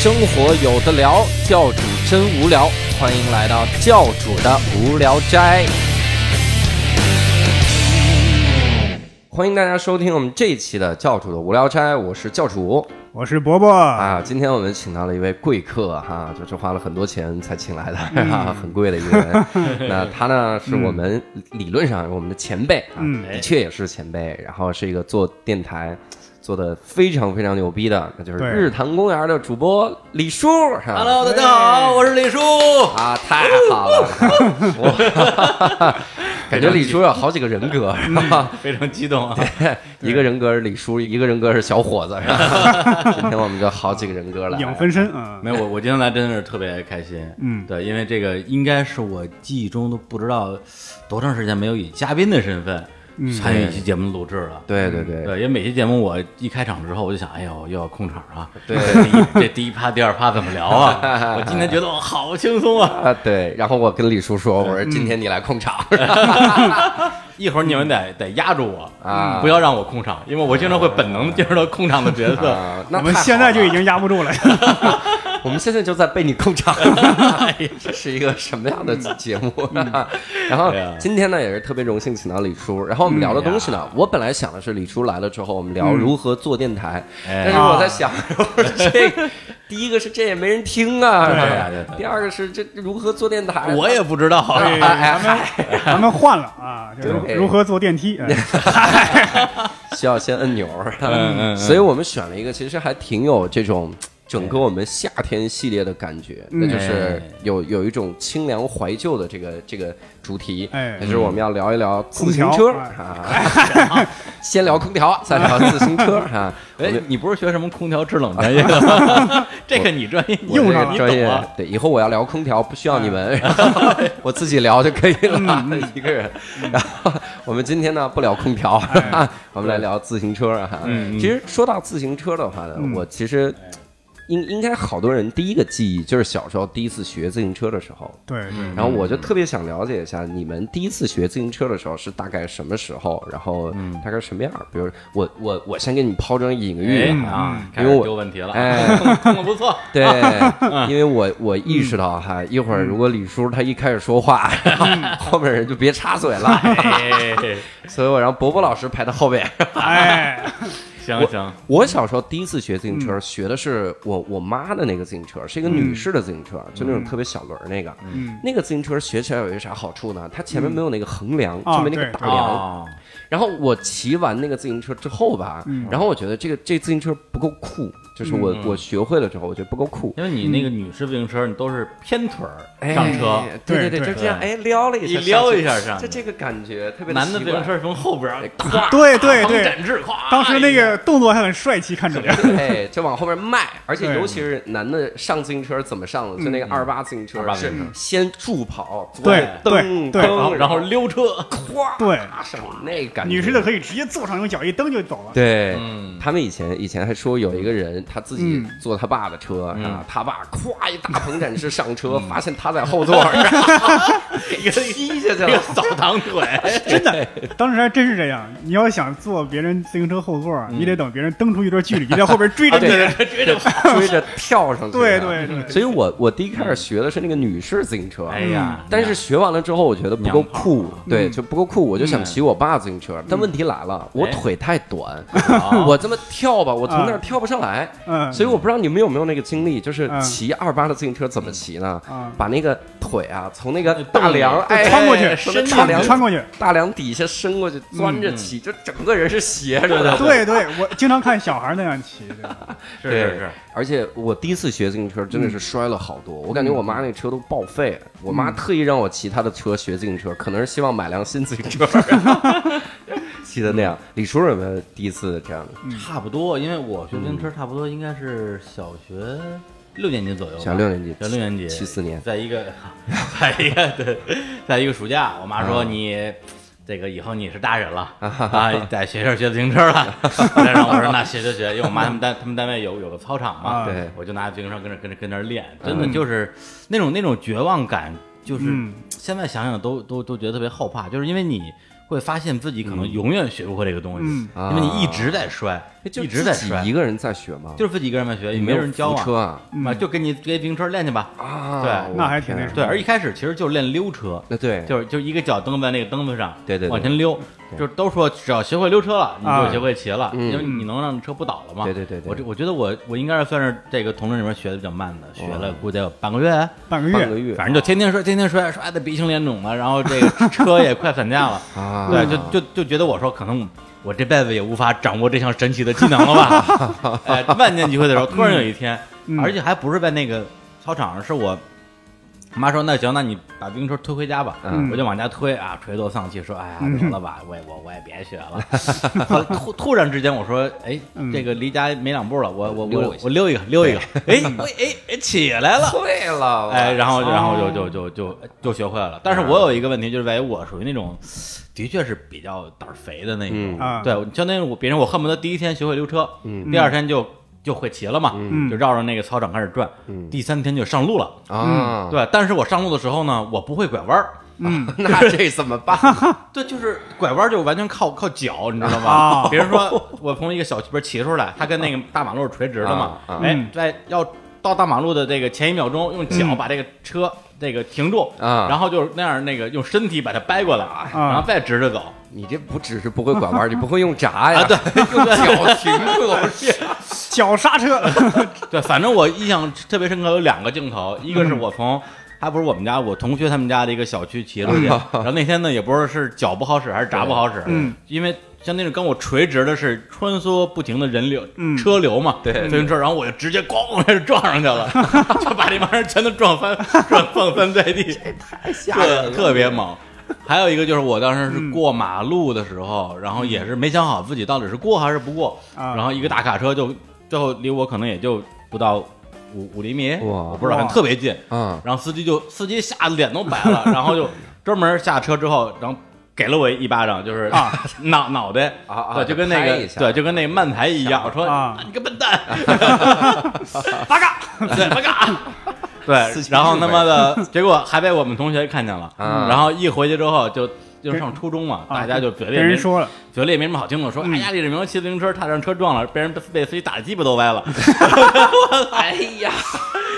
生活有的聊，教主真无聊，欢迎来到教主的无聊斋。欢迎大家收听我们这一期的教主的无聊斋，我是教主我是伯伯，啊。今天我们请到了一位贵客哈，就是花了很多钱才请来的，哈，很贵的一个人。那他呢，是我们理论上我们的前辈啊，嗯的确也是前辈，然后是一个做电台。做的非常非常牛逼的，那就是日坛公园的主播李叔。哈 Hello，大家好，我是李叔。啊，太好了！我 感觉李叔有好几个人格，是吧？非常激动啊！一个人格是李叔，一个人格是小伙子，是吧？今天我们就好几个人格了。影分身啊，没有我，我今天来真的是特别开心。嗯对，因为这个应该是我记忆中都不知道多长时间没有以嘉宾的身份嗯参与一期节目录制了。对对对对，因为每期节目我一开场之后，我就想，哎呦，又要控场啊！对这第一这第一趴、第二趴怎么聊啊？我今天觉得我好轻松啊！啊，对。然后我跟李叔说：“我说今天你来控场 一会儿你们得得压住我啊不要让我控场，因为我经常会本能地进入到控场的角色。啊。”那我们现在就已经压不住了。我们现在就在被你控场，这是一个什么样的节目？然后今天呢，也是特别荣幸请到李叔。然后我们聊的东西呢，我本来想的是李叔来了之后，我们聊如何做电台。哎。但是我在想，这第一个是这也没人听啊，对是吧？对对。对第二个是这这如何做电台，我也不知道，咱们咱们换了啊，就是对如何坐电梯。哎。需要先按钮，嗯嗯嗯。所以我们选了一个其实还挺有这种整个我们夏天系列的感觉，那就是有有一种清凉怀旧的这个这个主题，哎。就是我们要聊一聊自行车。哎啊，先聊空调，再聊自行车啊。哎，你不是学什么空调制冷专业的？吗？这个你专业，我用上了这个专业你懂啊，对，以后我要聊空调，不需要你们，我自己聊就可以了，一个人。然后我们今天呢不聊空调，我们来聊自行车啊。其实说到自行车的话呢，嗯。我其实应应该好多人第一个记忆就是小时候第一次学自行车的时候。对对，然后我就特别想了解一下，你们第一次学自行车的时候是大概什么时候？然后大概什么样？比如我我我先给你抛砖引玉哎啊，啊，开始因为我丢问题了，哎不错，对，因为我我意识到哈，一会儿如果李叔他一开始说话，后面人就别插嘴了，哎，所以我让博博老师排到后边。哎，行行，我小时候第一次学自行车，学的是我我妈的那个自行车，是一个女士的自行车，就那种特别小轮儿那个。嗯。那个自行车学起来有一个啥好处呢？它前面没有那个横梁，啊就没那个大梁。哦，然后我骑完那个自行车之后吧，然后我觉得这个这自行车不够酷，就是我我学会了之后，我觉得不够酷。因为你那个女士自行车，你都是偏腿儿哎上车，对对，对就这样，哎，撩了一下，一撩一下上就这个感觉特别的男的自行车从后边儿，对对对展翅，咵，当时那个动作还很帅气，看着呀。对，就往后边迈，而且尤其是男的上自行车怎么上的？就那个二八自行车是先助跑，对蹬对对蹬然后溜车，咵对上那感觉。女士的可以直接坐上，用脚一蹬就走了。对，嗯他们以前以前还说有一个人他自己嗯。坐他爸的车嗯。啊，他爸咵一大鹏展翅上车，发现他在后座，给他踢下去了。这个扫堂腿，真的，当时还真是这样。你要想坐别人自行车后座，你得等别人蹬出一段距离，你在后边追着 别人。追着，追着跳上去。对对对。所以我我第一开始学的是那个女士自行车，哎呀，但是学完了之后，我觉得不够酷。对，就不够酷，我就想骑我爸自行车。但问题来了，我哎。腿太短，哦。我这么跳吧，我从那儿跳不上来。嗯，所以我不知道你们有没有那个经历，就是嗯骑二八的自行车怎么骑呢嗯？把那个腿啊，从那个大梁哎穿过去伸大梁穿过去。大梁底下伸过去，钻着骑，就整个人是斜着的。对对，我经常看小孩那样骑。对 是是是，而且我第一次学自行车真的是摔了好多，我感觉我妈那车都报废了。我妈特意让我骑她的车学自行车，可能是希望买辆新自行车，骑的那样。李叔有没有第一次这样的？差不多，因为我学自行车差不多应该是小学六年级左右吧，小六年级小六年级，七四年在一个，在一个对，在一个暑假，我妈说啊你。这个以后你是大人了 啊，在学校学自行车了。然后我说那学学学，因为我妈他们单他们单位有有个操场嘛，啊对我就拿自行车跟着跟着跟那儿练，真的就是那种那种绝望感，就是嗯现在想想都都都觉得特别后怕，就是因为你会发现自己可能永远学不会这个东西，因为你一直在摔。就一直在摔自己一个人在学吗？就是自己一个人在学，也没人教啊，扶车啊。啊，就跟你给自行车练去吧。啊，对。那还挺天那什对，而一开始其实就是练溜车，那对，就是就一个脚蹬在那个蹬子上，对对对。往前溜，就都说只要学会溜车了，你啊。就学会骑了，嗯。因为你能让车不倒了嘛。对对对对。我这我觉得我我应该是算是这个同志里面学的比较慢的，学了估计得有半个月，半个月，半个月，反正就天天摔，天天摔，摔的鼻青脸肿的，然后这个车也快散架了。啊，对，就就就觉得我说可能我这辈子也无法掌握这项神奇的技能了吧？哎，万念俱灰的时候，突然有一天，嗯而且还不是在那个操场上，是我妈说那行，那你把自行车推回家吧。嗯我就往家推啊，垂头丧气说，哎呀，嗯得了吧，我也我我也别学了。突突然之间，我说，哎，嗯这个离家没两步了，我我溜一下我我溜一个溜一个，哎我哎哎起来了。会了，哎，然后哦然后就就就就就学会了。但是我有一个问题，就是在于我属于那种，的确是比较胆儿肥的那种。对，相当于我别人我恨不得第一天学会溜车，嗯第二天就就会骑了嘛，嗯就绕着那个操场开始转，嗯第三天就上路了。啊，对，但是我上路的时候呢，我不会拐弯儿。嗯，那这怎么办？对，就是拐弯儿就完全靠靠脚，你知道吗？啊比如说我从一个小区边骑出来，它跟那个大马路是垂直的嘛，啊啊哎嗯，在要到大马路的这个前一秒钟，用脚嗯把这个车这个停住，啊然后就是那样那个用身体把它掰过来，然后再直着走。你这不只是不会拐弯，你不会用闸呀？啊对用脚停住。脚刹车，对，反正我印象特别深刻，有两个镜头，一个是嗯。我从。还不是我们家，我同学他们家的一个小区企业路线，然后那天呢，也不知道是脚不好使还是闸不好使，嗯，因为相当于跟我垂直的是穿梭不停的人流、嗯。车流嘛，对自行车，然后我就直接咣开始撞上去了，就把这帮人全都撞翻，撞撞翻在地，太吓人特了，特别猛。还有一个就是我当时是过马路的时候，然后也是没想好自己到底是过还是不过，啊。然后一个大卡车就最后离我可能也就不到五五厘米，哇。我不知道，反正特别近。嗯。然后司机就司机吓得脸都白了，然后就专门下车之后，然后给了我一巴掌，就是啊。脑脑袋。啊啊对，就跟那个对，就跟那个慢台一样，我说啊。你个笨蛋，八嘎，对，八嘎。对然后他妈的，结果还被我们同学看见了，啊然后一回去之后就就是上初中嘛，啊大家就嘴里跟也没人说了，嘴里也没什么好听的，说嗯哎呀，李志明骑自行车差点让车撞了，被人被司机打的鸡巴都歪了 哎呀，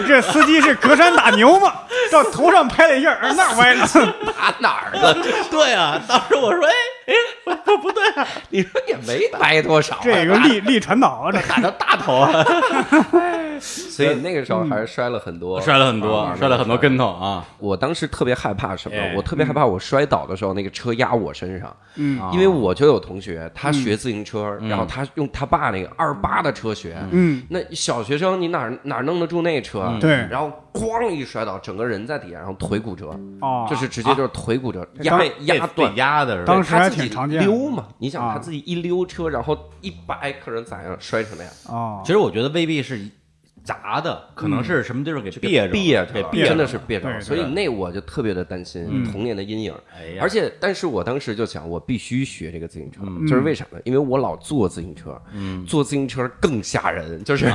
这司机是隔山打牛吗，到头上拍了一下，而那儿歪了，打哪儿了？对啊，当时我说哎哎不不对啊，你说也没掰多少啊，这个力力传导啊，这打到大头啊，所以那个时候还是摔了很多，摔了很多啊，摔了很多。跟头啊，我当时特别害怕什么哎？我特别害怕我摔倒的时候，那个车压我身上，嗯。啊。因为我就有同学，他学自行车，嗯。然后他用他爸那个二八的车学，嗯。那小学生你哪哪弄得住那车？对。然后咣一摔倒，整个人在底下，然后腿骨折，哦，就是直接就是腿骨折，压被压断被。压的？当时还他自己挺常见溜嘛，你想啊他自己一溜车，然后一掰，可能咋样摔成那样？哦其，实我觉得未必是砸的，可能是什么地方给别着，别着了，给憋真的是别着所以那我就特别的担心嗯。童年的阴影。而且，但是我当时就想，我必须学这个自行车，嗯。就是为什么？因为我老坐自行车，嗯。坐自行车更吓人。就是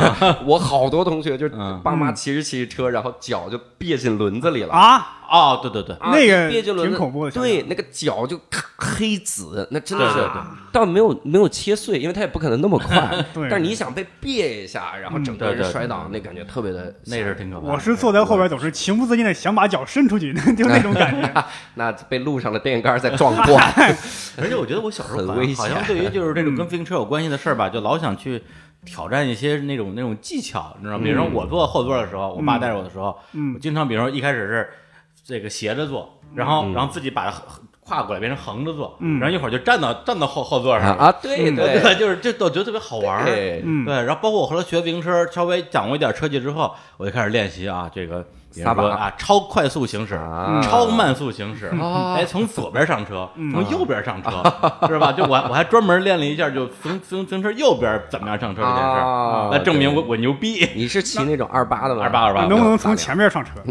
我好多同学，就爸妈骑着骑着车，然后脚就别进轮子里了。啊，哦，对对对，啊那个别进轮子挺恐怖的对，那个脚就黑紫，那真的是对对对，倒没有没有切碎，因为它也不可能那么快 对。但是你想被别一下，然后整个人摔倒，那感觉特别的，那是挺可怕的。我是坐在后边，总是情不自禁的想把脚伸出去，就那种感觉。那被路上的电线杆再撞断。而且我觉得我小时候很好像好危险像对于就是这种跟自行车有关系的事儿吧，就老想去挑战一些那种那种技巧，你知道吗？比如说我坐后座的时候，我爸带着我的时候，嗯我经常比如说一开始是这个斜着坐，然后然后自己把它跨过来变成横着坐，嗯然后一会儿就站到站到后后座上。啊，对嗯对对，就是就我觉得特别好玩儿。对，嗯，对，然后包括我后来学自行车，稍微掌握一点车技之后，我就开始练习啊，这个撒把说啊，超快速行驶，啊。超慢速行驶，啊哎，从左边上车，嗯。从右边上车，是吧？就我我还专门练了一下，就从自自行车右边怎么样上车这件事儿，啊来证明我我牛逼。你是骑那种二八的吗？二八二八。能不能从前面上车？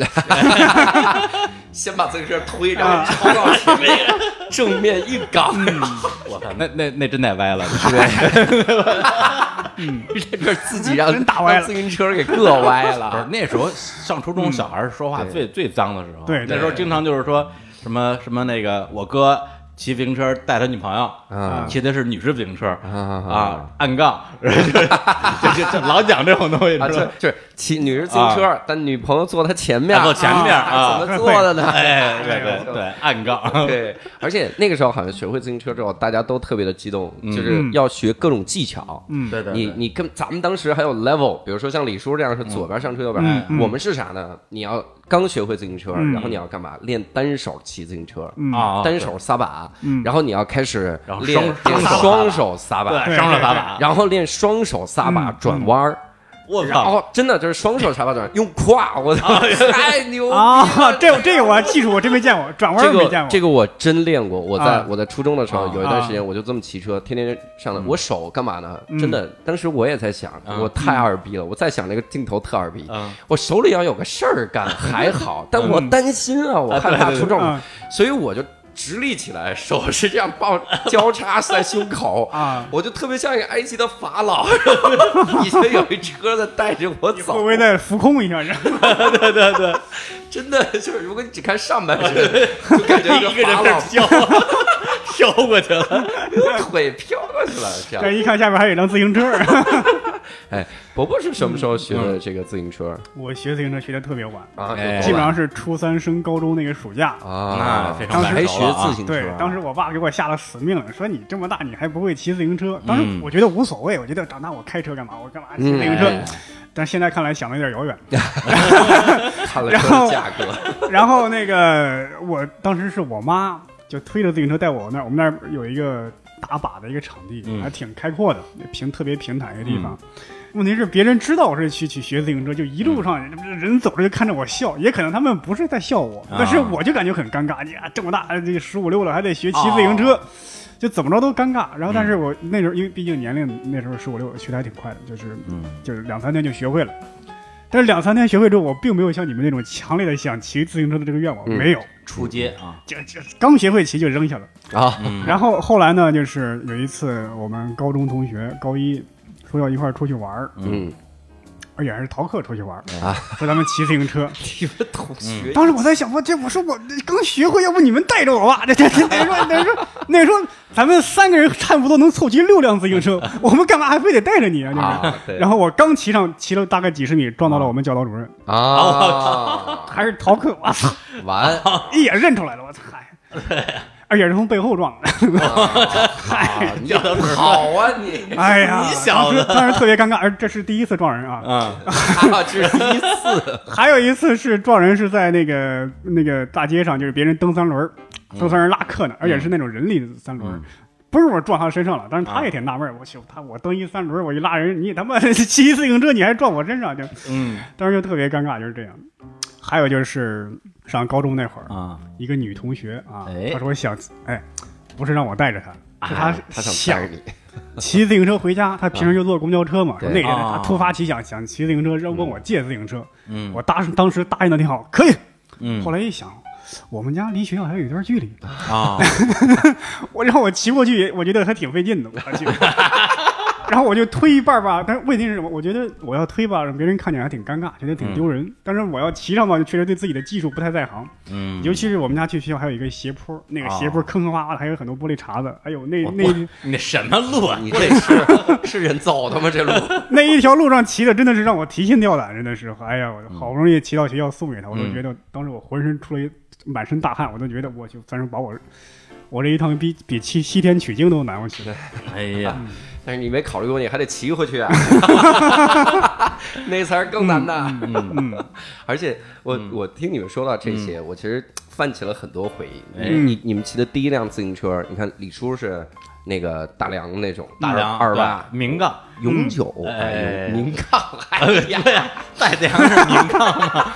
先把自行车推，然后超到前面，正面一杠，我靠，那那那真得歪了，这个自己让真打歪自行车给硌歪不是了。那时候上初中，小孩儿说话最最脏的时候，对那时候经常就是说什么什么那个我哥骑自行车带他女朋友啊。骑的是女士自行车啊啊，暗杠，就就就老讲这种东西，啊，知道吗？这这骑女士自行车，但女朋友坐他前面，啊坐前面怎么坐的呢？哎，对对对，暗杠，对，而且那个时候好像学会自行车之后，大家都特别的激动，就是要学各种技巧。嗯，对对，你你跟咱们当时还有 level，比如说像李叔这样是左边上车右边，我们是啥呢？你要刚学会自行车，嗯。然后你要干嘛？练单手骑自行车，嗯。啊，单手撒把嗯，然后你要开始然后练双练双手撒把，对。对双手撒把，然后练双手撒把嗯。转弯儿，然我操，后真的就是双手插把转，用胯，我操，太牛了啊，这这个我记住我真没见过，转弯没见过。这个我真练过，我在啊我在初中的时候啊有一段时间我就这么骑车，天天上的。我手干嘛呢？真的，当时我也在想，嗯我太二逼了，我在想那个镜头特二逼，嗯我手里要有个事儿干还好，但我担心啊，我害怕出状况嗯，所以我就直立起来，手是这样抱交叉在胸口 啊。我就特别像一个埃及的法老，以前有一车在带着我走。会不，会再浮空一下？对对对，真的就是如果你只看上半身，就感觉一个人在飘飘过去了，腿飘过去了，这样。这一看下面还有一辆自行车。哎，伯伯是什么时候学的这个自行车我学自行车学的特别晚，啊？哎基本上是初三升高中那个暑假。啊那，非常还学自行车啊，对，当时我爸给我下了死命令，说你这么大你还不会骑自行车。当时嗯我觉得无所谓，我觉得长大我开车干嘛？我干嘛骑自行车？哎但现在看来想的有点遥远。看了车的价格，然后那个我当时是我妈就推着自行车带我那儿，我们那儿有一个打靶的一个场地，嗯还挺开阔的，平特别平坦一个地方。问题是别人知道我是去去学自行车，就一路上人走着就看着我笑，也可能他们不是在笑我，啊但是我就感觉很尴尬。呀，这么大这十五六了还得学骑自行车，就怎么着都尴尬。然后但是我那时候因为毕竟年龄那时候十五六，学的还挺快的，就是嗯就是两三天就学会了。但是两三天学会之后，我并没有像你们那种强烈的想骑自行车的这个愿望，嗯没有，出街啊，就就刚学会骑就扔下了。啊，嗯然后后来呢，就是有一次我们高中同学高一说要一块儿出去玩儿，嗯而且还是逃课出去玩儿啊，说咱们骑自行车。你们同学当时我在想，我这我说我刚学会，要不你们带着我吧？这这这那时候那时候那时候咱们三个人差不多能凑齐六辆自行车，我们干嘛还非得带着你啊？就是。啊，然后我刚骑上，骑了大概几十米，撞到了我们教导主任，啊，还是逃课，我操，完，一眼认出来了，我操，嗨而且是从背后撞的，啊你好啊你，哎呀，你小子。当时当时特别尴尬，而这是第一次撞人啊，嗯。啊这是第一次，还有一次是撞人是在那个那个大街上，就是别人蹬三轮儿，蹬三轮儿拉客呢，而且是那种人力的三轮不是我撞他身上了，但是他也挺纳闷儿，我去，他我蹬一三轮，我一拉人，你他妈 骑自行车你还撞我身上，就嗯。当时就特别尴尬，就是这样。还有就是上高中那会儿，啊，一个女同学啊，哎。她说想，哎，不是让我带着她，是她想 骑自行车回家，她平时就坐公交车嘛，说那天啊。她突发奇想想骑自行车，让问我借自行车，嗯。我当时当时答应的挺好，可以。嗯。后来一想，我们家离学校还有一段距离，啊，我让我骑过去，我觉得还挺费劲的，我去。然后我就推一半吧，但是问题是什么？我觉得我要推吧，让别人看见还挺尴尬，觉得挺丢人。但是我要骑上吧，就确实对自己的技术不太在行。嗯，尤其是我们家去学校还有一个斜坡，那个斜坡坑坑洼洼的，还有很多玻璃碴子，哎呦那那那什么路啊？你这是是人造的吗？这路 那一条路上骑的真的是让我提心吊胆，真的是，哎呀，我好不容易骑到学校送给他，我都觉得当时我浑身出了一满身大汗，我都觉得我就反正把我我这一趟比比西西天取经都难过去。哎呀，但是你没考虑过，你还得骑回去啊，那才是更难的。嗯，而且我我听你们说到这些，我其实泛起了很多回忆。哎。你你们骑的第一辆自行车，你看李叔是那个大梁那种大梁二八对明杠，永久，哎哎，明杠，哎呀，对呀，带梁是明杠嘛，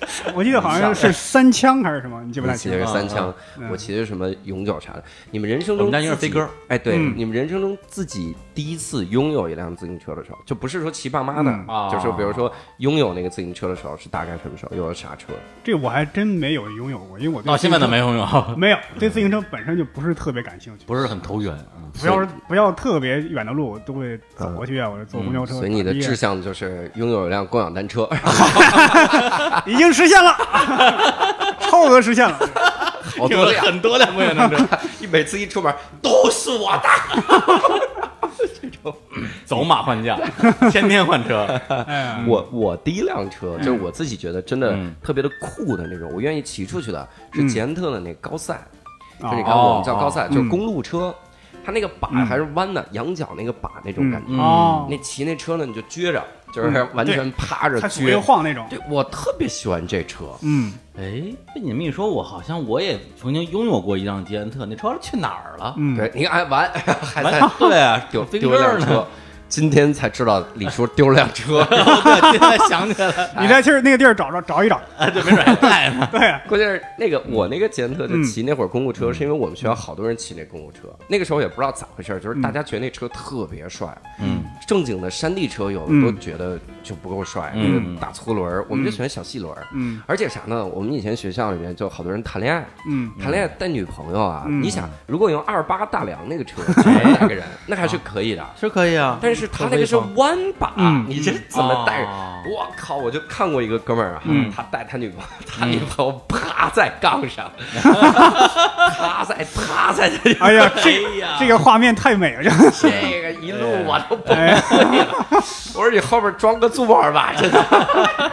我记得好像是三枪还是什么，你记不太清你骑的是。三枪，嗯我骑的是什么永久啥的。你们人生中我们家应该是飞鸽，哎，对，嗯你们人生中自己第一次拥有一辆自行车的时候，就不是说骑爸妈的就是比如说拥有那个自行车的时候是大概什么时候？有了啥车？这我还真没有拥有过，因为我到现在都没拥有，没有对自行车本身就不是特别感兴趣。不是很投缘。不要不要特别远的路，我都会走过去啊，或者坐公交车。所以你的志向就是拥有一辆共享单车。已经实现了，超额实现了。好多辆，很多辆共享单车，一每次一出门都是我的。这种走马换将，天天换车。哎，我我第一辆车就是我自己觉得真的嗯特别的酷的那种，我愿意骑出去的是捷安特的那高赛，就你看哦我们叫高赛，哦就是公路车，它那个把嗯还是弯的，羊角那个把那种感觉。那骑那车呢，你就撅着，就是嗯完全趴着它左右撅。晃那种，对我特别喜欢这车，嗯，哎，被你们一说，我好像我也曾经拥有过一辆捷安特，那车去哪儿了？嗯，对，你看哎完还在完对啊，丢丢了辆呢车。，今天才知道李叔丢了辆车，对，现在想起来了，你在其实那个地儿找找找一找，啊，对，没准还在呢。对，关键是那个我那个捷安特就嗯。骑那会儿公路车，是因为我们学校好多人骑那公路车，那个时候也不知道咋回事，就是嗯大家觉得那车特别帅，嗯，正经的山地车有的嗯。都觉得就不够帅，嗯。那个大粗轮儿，我们就喜欢小细轮儿。嗯。而且啥呢？我们以前学校里面就好多人谈恋爱，嗯。谈恋爱带女朋友啊，嗯。你想如果用二八大梁那个车带个人，那还是可以的。是可以啊，但是他那个是弯把，嗯你这怎么带？哦我靠！我就看过一个哥们儿啊，嗯他带他女朋友，他女朋友趴在杠上，趴在趴在哎呀，这哎呀这个画面太美了，这这个一路我都崩溃了。我说你后边装个座儿吧，真的。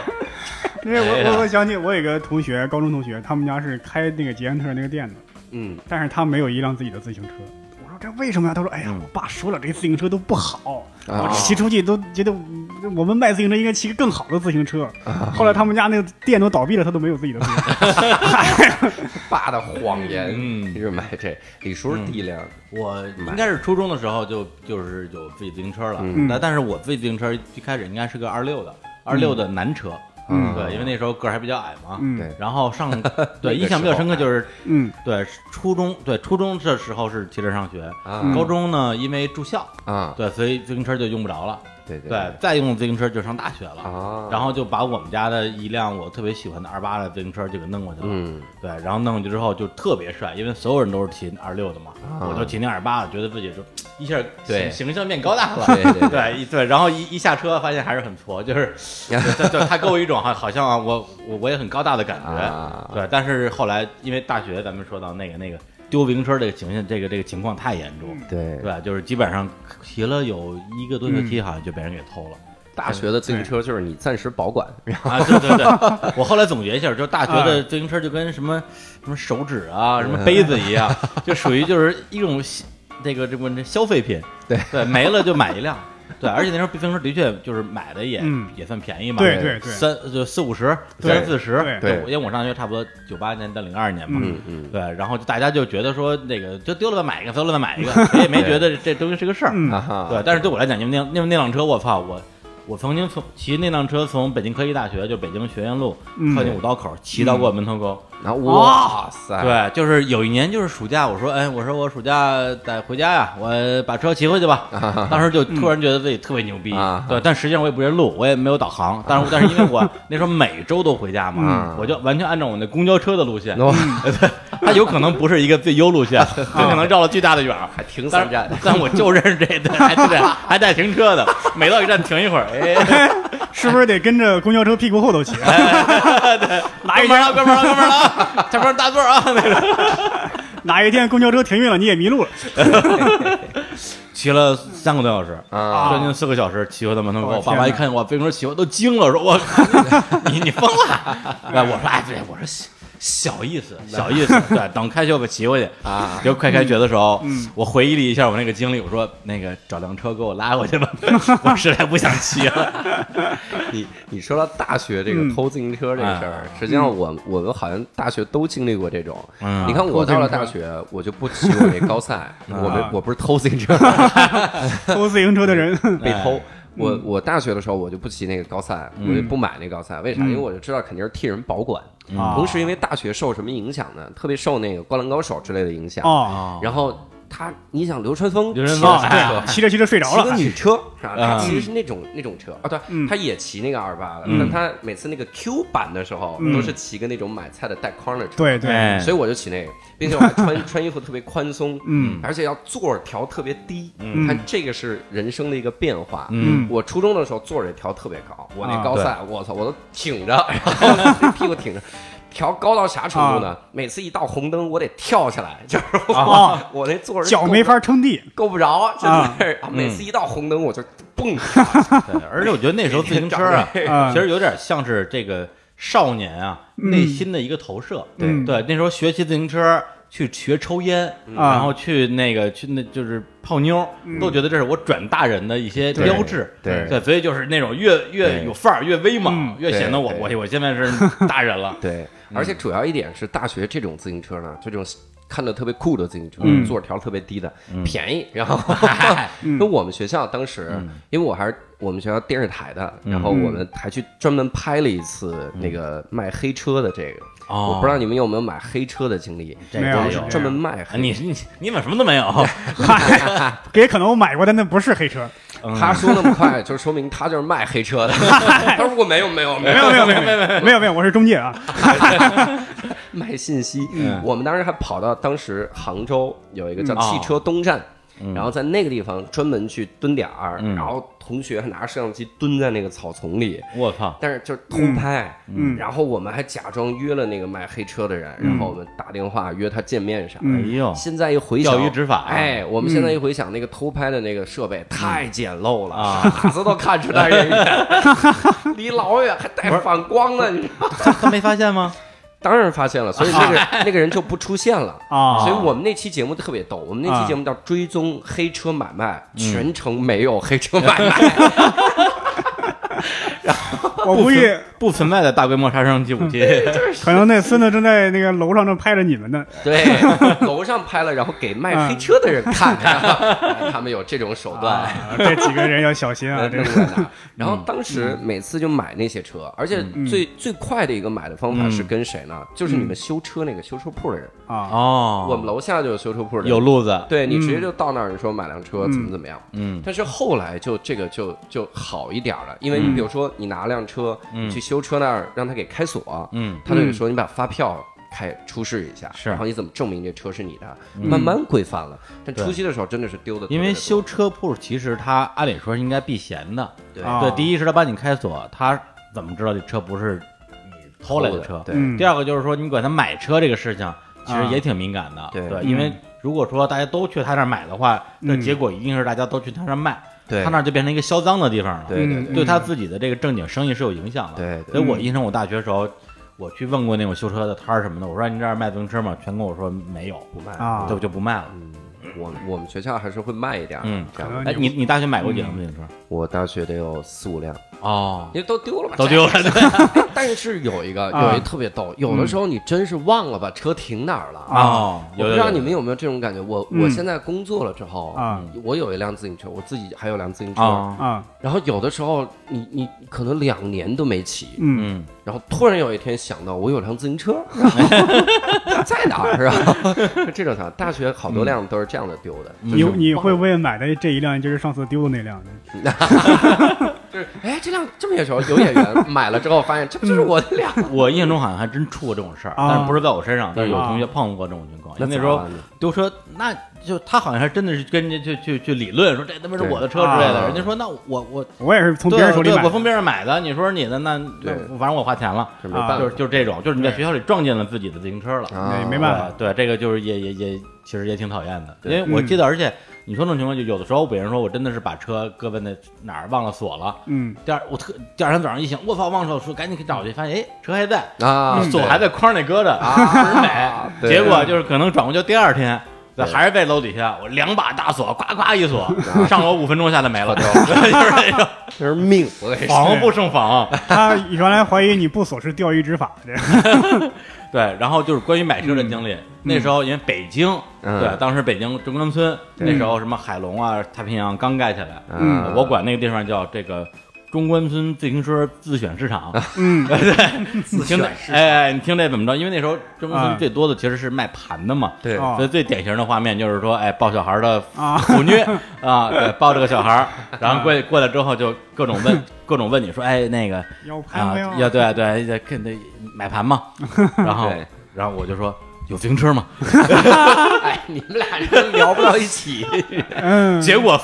因为我我我想起我有个同学，高中同学，他们家是开那个捷安特那个店的，嗯，但是他没有一辆自己的自行车。这为什么呀？他说：“哎呀，嗯我爸说了，这自行车都不好，啊我骑出去都觉得嗯我们卖自行车应该骑个更好的自行车。”后来他们家那个店都倒闭了，他都没有自己的自行车。爸的谎言，嗯一直买这。李叔第一辆，我应该是初中的时候就就是有自己自行车了，嗯但但是我自己自行车一开始应该是个二六的，二六的男车，嗯对，因为那时候个儿还比较矮嘛，嗯。对。然后上 对印象比较深刻就是嗯。对初中对初中的时候是骑车上学，啊高中呢因为住校，啊，对，所以自行车就用不着了，对对对，再用自行车就上大学了。啊，然后就把我们家的一辆我特别喜欢的二八的自行车就给弄过去了，嗯。对，然后弄过去之后就特别帅，因为所有人都是骑二六的嘛，啊。我就骑那二八的，觉得自己就一下对形形象变高大了，对对对对对，然后一一下车发现还是很挫，就是 就就他给我一种好好像啊我我我也很高大的感觉，啊。对，但是后来因为大学咱们说到那个那个丢自行车这个情形，这个这个情况太严重，对对，就是基本上骑了有一个多学期，好像就被人给偷了。大学的自行车就是你暂时保管，然后啊，对对对，我后来总结一下，就大学的自行车就跟什么什么手指啊、什么杯子一样，就属于就是一种这个这么这消费品。对。对，没了就买一辆。对，而且那时候自行车的确就是买的也、嗯。也算便宜嘛，对对对。三就四五十、三四十，对。对。因为我上学差不多九八年到零二年嘛，嗯嗯。对，然后就大家就觉得说那个就丢了吧买一个，丢了再买一个，谁也没觉得这这东西是个事儿，对，但是对我来讲，因为那那那辆车，我操，我我曾经从骑那辆车从北京科技大学，就北京学院路嗯。靠近五道口，骑到过门头沟。然后哇塞，对，就是有一年就是暑假，我说，哎，我说我暑假得回家呀，我把车骑回去吧。当时就突然觉得自己特别牛逼，啊。对，但实际上我也不认路，我也没有导航，但是但是因为我那时候每周都回家嘛，嗯。我就完全按照我那公交车的路线，它有可能不是一个最优路线，有可能绕了巨大的远儿。还停三站，但我就认识这对，还对，还带停车的，每到一站停一会儿，哎，是不是得跟着公交车屁股后头骑？哪一哥们儿了，天哥们儿了，哥们儿了。啊，前面大座啊，那个 哪一天公交车停运了，你也迷路了。骑了三个多小时。啊将近四个小时骑回到门头沟，我我天哪爸妈一看我自行车骑，我都惊了，说：“我你你疯了！”哎，我说：“哎，对，我说小小意思，小意思。对，等开学我骑回去。啊。就快开学的时候，嗯。我回忆了一下我那个经历，我说：“那个找辆车给我拉过去吧，我实在不想骑了。你你说到大学这个嗯偷自行车这个事儿，实际上我我们好像大学都经历过这种。嗯。你看我到了大学，我就不骑我那高赛，我没我不是偷自行车，偷自行车的人，被偷。我我大学的时候我就不骑那个高赛，我就不买那高赛，为啥？因为我就知道肯定是替人保管。啊同时，因为大学受什么影响呢？特别受那个《灌篮高手》之类的影响。哦，然后他，你想流川枫流川骑车对，骑着骑着睡着了骑个了。女车是吧？啊他其实是那种那种车啊，对嗯，他也骑那个二八的，嗯但他每次那个 Q 版的时候嗯都是骑个那种买菜的带框的车，对对，哎所以我就骑那个，并且我还穿穿衣服特别宽松，嗯而且要座儿调特别低，嗯看这个是人生的一个变化。嗯我初中的时候座儿也调特别高，我那啊高赛，我操，我都挺着，然后屁股挺着。调高到啥程度呢？每次一到红灯，我得跳下来，就是我啊我那坐着脚没法撑地够不着，真的是。每次一到红灯，我就蹦。对，而且我觉得那时候自行车啊，啊其实有点像是这个少年啊嗯内心的一个投射。对对，那时候学骑自行车。去学抽烟，啊然后去那个去那就是泡妞，嗯。都觉得这是我转大人的一些标志。对。对，所以就是那种越越有范儿、越威猛嗯，越显得我我我现在是 大人了。对，而且主要一点是大学这种自行车呢，这种看着特别酷的自行车，嗯。座儿调特别低的，便宜。然后，嗯。那我们学校当时，因为我还是我们学校电视台的，然后我们还去专门拍了一次那个卖黑车的这个。哦我不知道你们有没有买黑车的经历，这没有我们是专门卖啊黑。你你你怎么什么都没有？嗨，也可能我买过，但那不是黑车。他说那么快，就说明他就是卖黑车的。他说我没有没有没没有没有没有没有没有没有，我是中介啊。卖信息。嗯我们当时还跑到当时杭州有一个叫嗯汽车东站，嗯然后在那个地方专门去蹲点儿，嗯。然后同学还拿着摄像机蹲在那个草丛里。我操！但是就是偷拍，嗯。然后我们还假装约了那个卖黑车的人，然后我们打电话约他见面啥哎呦，现在一回想，钓鱼执法啊。哎，我们现在一回想，那个偷拍的那个设备太简陋了，啊。傻子都看出来人家，离老远还带反光呢，你知道吗？他没发现吗？当然发现了，所以那个 那个人就不出现了。啊所以我们那期节目特别逗，我们那期节目叫《追踪黑车买卖》，全程没有黑车买卖。我估计不存在的大规模杀伤级武器。可能那孙子正在那个楼上正拍着你们呢。对，楼上拍了，然后给卖黑车的人看，看他们有这种手段。啊，这几个人要小心啊！这弄在那儿，然后当时每次就买那些车，而且最最快的一个买的方法是跟谁呢？就是你们修车那个修车铺的人，啊，哦，我们楼下就有修车铺的人，有路子。对你直接就到那儿，你说买辆车怎么怎么样。嗯但是后来就这个就就好一点了，因为你比如说你拿辆车，嗯。你去修车那儿让他给开锁，嗯。他就得说你把发票开出示一下，是。然后你怎么证明这车是你的，慢慢规范了。但初期的时候真的是丢的，因为修车铺其实他按理说应该避嫌的。对。啊。对，第一是他帮你开锁，他怎么知道这车不是你偷来的车？对。嗯。第二个就是说，你管他买车这个事情，其实也挺敏感的。对。对，嗯因为如果说大家都去他那儿买的话，那嗯。结果一定是大家都去他那儿卖，对他那儿就变成一个销赃的地方了。嗯对对对对他自己的这个正经生意是有影响的。对对所以我印象我大学时候，我去问过那种修车的摊儿什么的，我说你这儿卖自行车吗？全跟我说没有，不卖啊就就不卖了。嗯，我我们学校还是会卖一点儿，嗯这样哎，你你大学买过几辆自行车？我大学得有四五辆，哦，因为都丢了吧，都丢了。对。但是有一个啊。有一特别逗，有的时候你真是忘了把车停哪儿了。哦，我不知道你们有。没有这种感觉，我嗯。我现在工作了之后啊，我有一辆自行车，我自己还有辆自行车，啊，啊，然后有的时候你你可能两年都没骑，嗯，嗯，然后突然有一天想到我有辆自行车，在哪儿是吧？这种情况，大学好多辆都是这样的丢的，嗯。你你会不会买的这一辆就是上次丢的那辆？呢？就是哎这辆这么眼熟，有眼缘，买了之后发现这不就是我的辆？我印象中好像还真出过这种事儿，啊但是不是在我身上，但是有啊同学碰到过这种情况。因那为那时候咋办呢丢车，那就他好像还真的是跟人家去去去理论说这他妈是对我的车之类的，啊人家说那我我我也是从别对人手里买的。对我从别人买的，你说是你的那那对反正我花钱了，啊这没办法，就是就是这种，就是你在学校里撞见了自己的自行车了。啊对没办法对，对这个就是也也也其实也挺讨厌的，因对为我记得，而且你说这种情况，就有的时候，比如说我真的是把车搁在那哪儿忘了锁了，嗯，第二我特第二天早上一醒，我操，忘了锁，赶紧给找去，发现哎车还在，啊，锁还在筐里搁着，啊倍儿美。结果就是可能转过就第二天。对，还是在楼底下，我两把大锁，呱呱一锁，上楼五分钟下来没了，就是那种 这是命，防不胜防。他原来怀疑你不锁是钓鱼执法，这对，然后就是关于买车的经历，那时候因为北京，嗯。对，当时北京中关村对那时候什么海龙啊、太平洋刚盖起来，嗯。我管那个地方叫这个中关村自行车自选市场。嗯。你听这，哎哎，你听这怎么着？因为那时候中关啊。村最多的其实是卖盘的嘛，对。哦所以最典型的画面就是说，哎，抱小孩的啊妇女啊，对，抱着个小孩，然后过过来之后就各种问，各种问你说，哎，那个要盘啊没有？，要对对，要跟那买盘嘛，然后然后我就说有自行车吗？哎，你们俩人聊不到一起，嗯，结果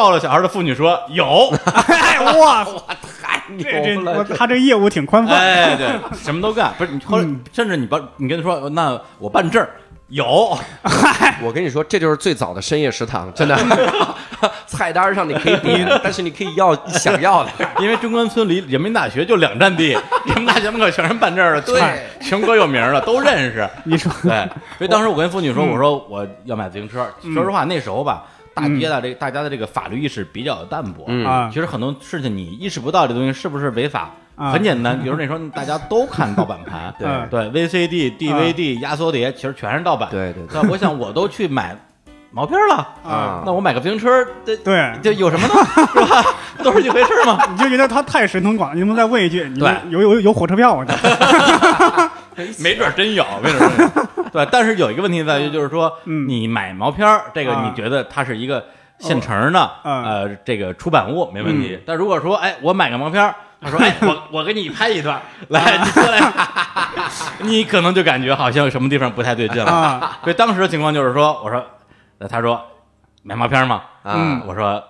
抱着小孩的妇女说有，哎哇，我 太这这牛了我他这业务挺宽泛。哎，对，什么都干，不是你后来嗯甚至你把你跟他说，那我办证儿有，我跟你说，这就是最早的深夜食堂，真的。菜单上你可以点，但是你可以要想要的。因为中关村离人民大学就两站地，人民大学门口全是办证的，对全国有名的都认识。你说对，所以当时我跟妇女说，嗯我说我要买自行车。说实话，那时候吧，大街的这个大家的这个法律意识比较淡薄。嗯啊其实很多事情你意识不到这东西是不是违法，啊很简单。比如那时候大家都看盗版盘，对嗯对，VCD、DVD、压缩碟，其实全是盗版。对对对那我想我都去买毛片了，啊那我买个自行车，这对，这有什么呢？是吧？都是一回事儿嘛。你就觉得他太神通广，你能不能再问一句？你对有有有火车票吗？没准真有，没准真有。对，但是有一个问题在于，就是说，嗯你买毛片儿，这个啊你觉得它是一个现成的，嗯呃，这个出版物没问题。但如果说，哎，我买个毛片儿，他说，哎，我我给你拍一段，来，你过来，你可能就感觉好像什么地方不太对劲了。啊，所以当时的情况就是说，我说，呃他说买毛片吗？啊，我说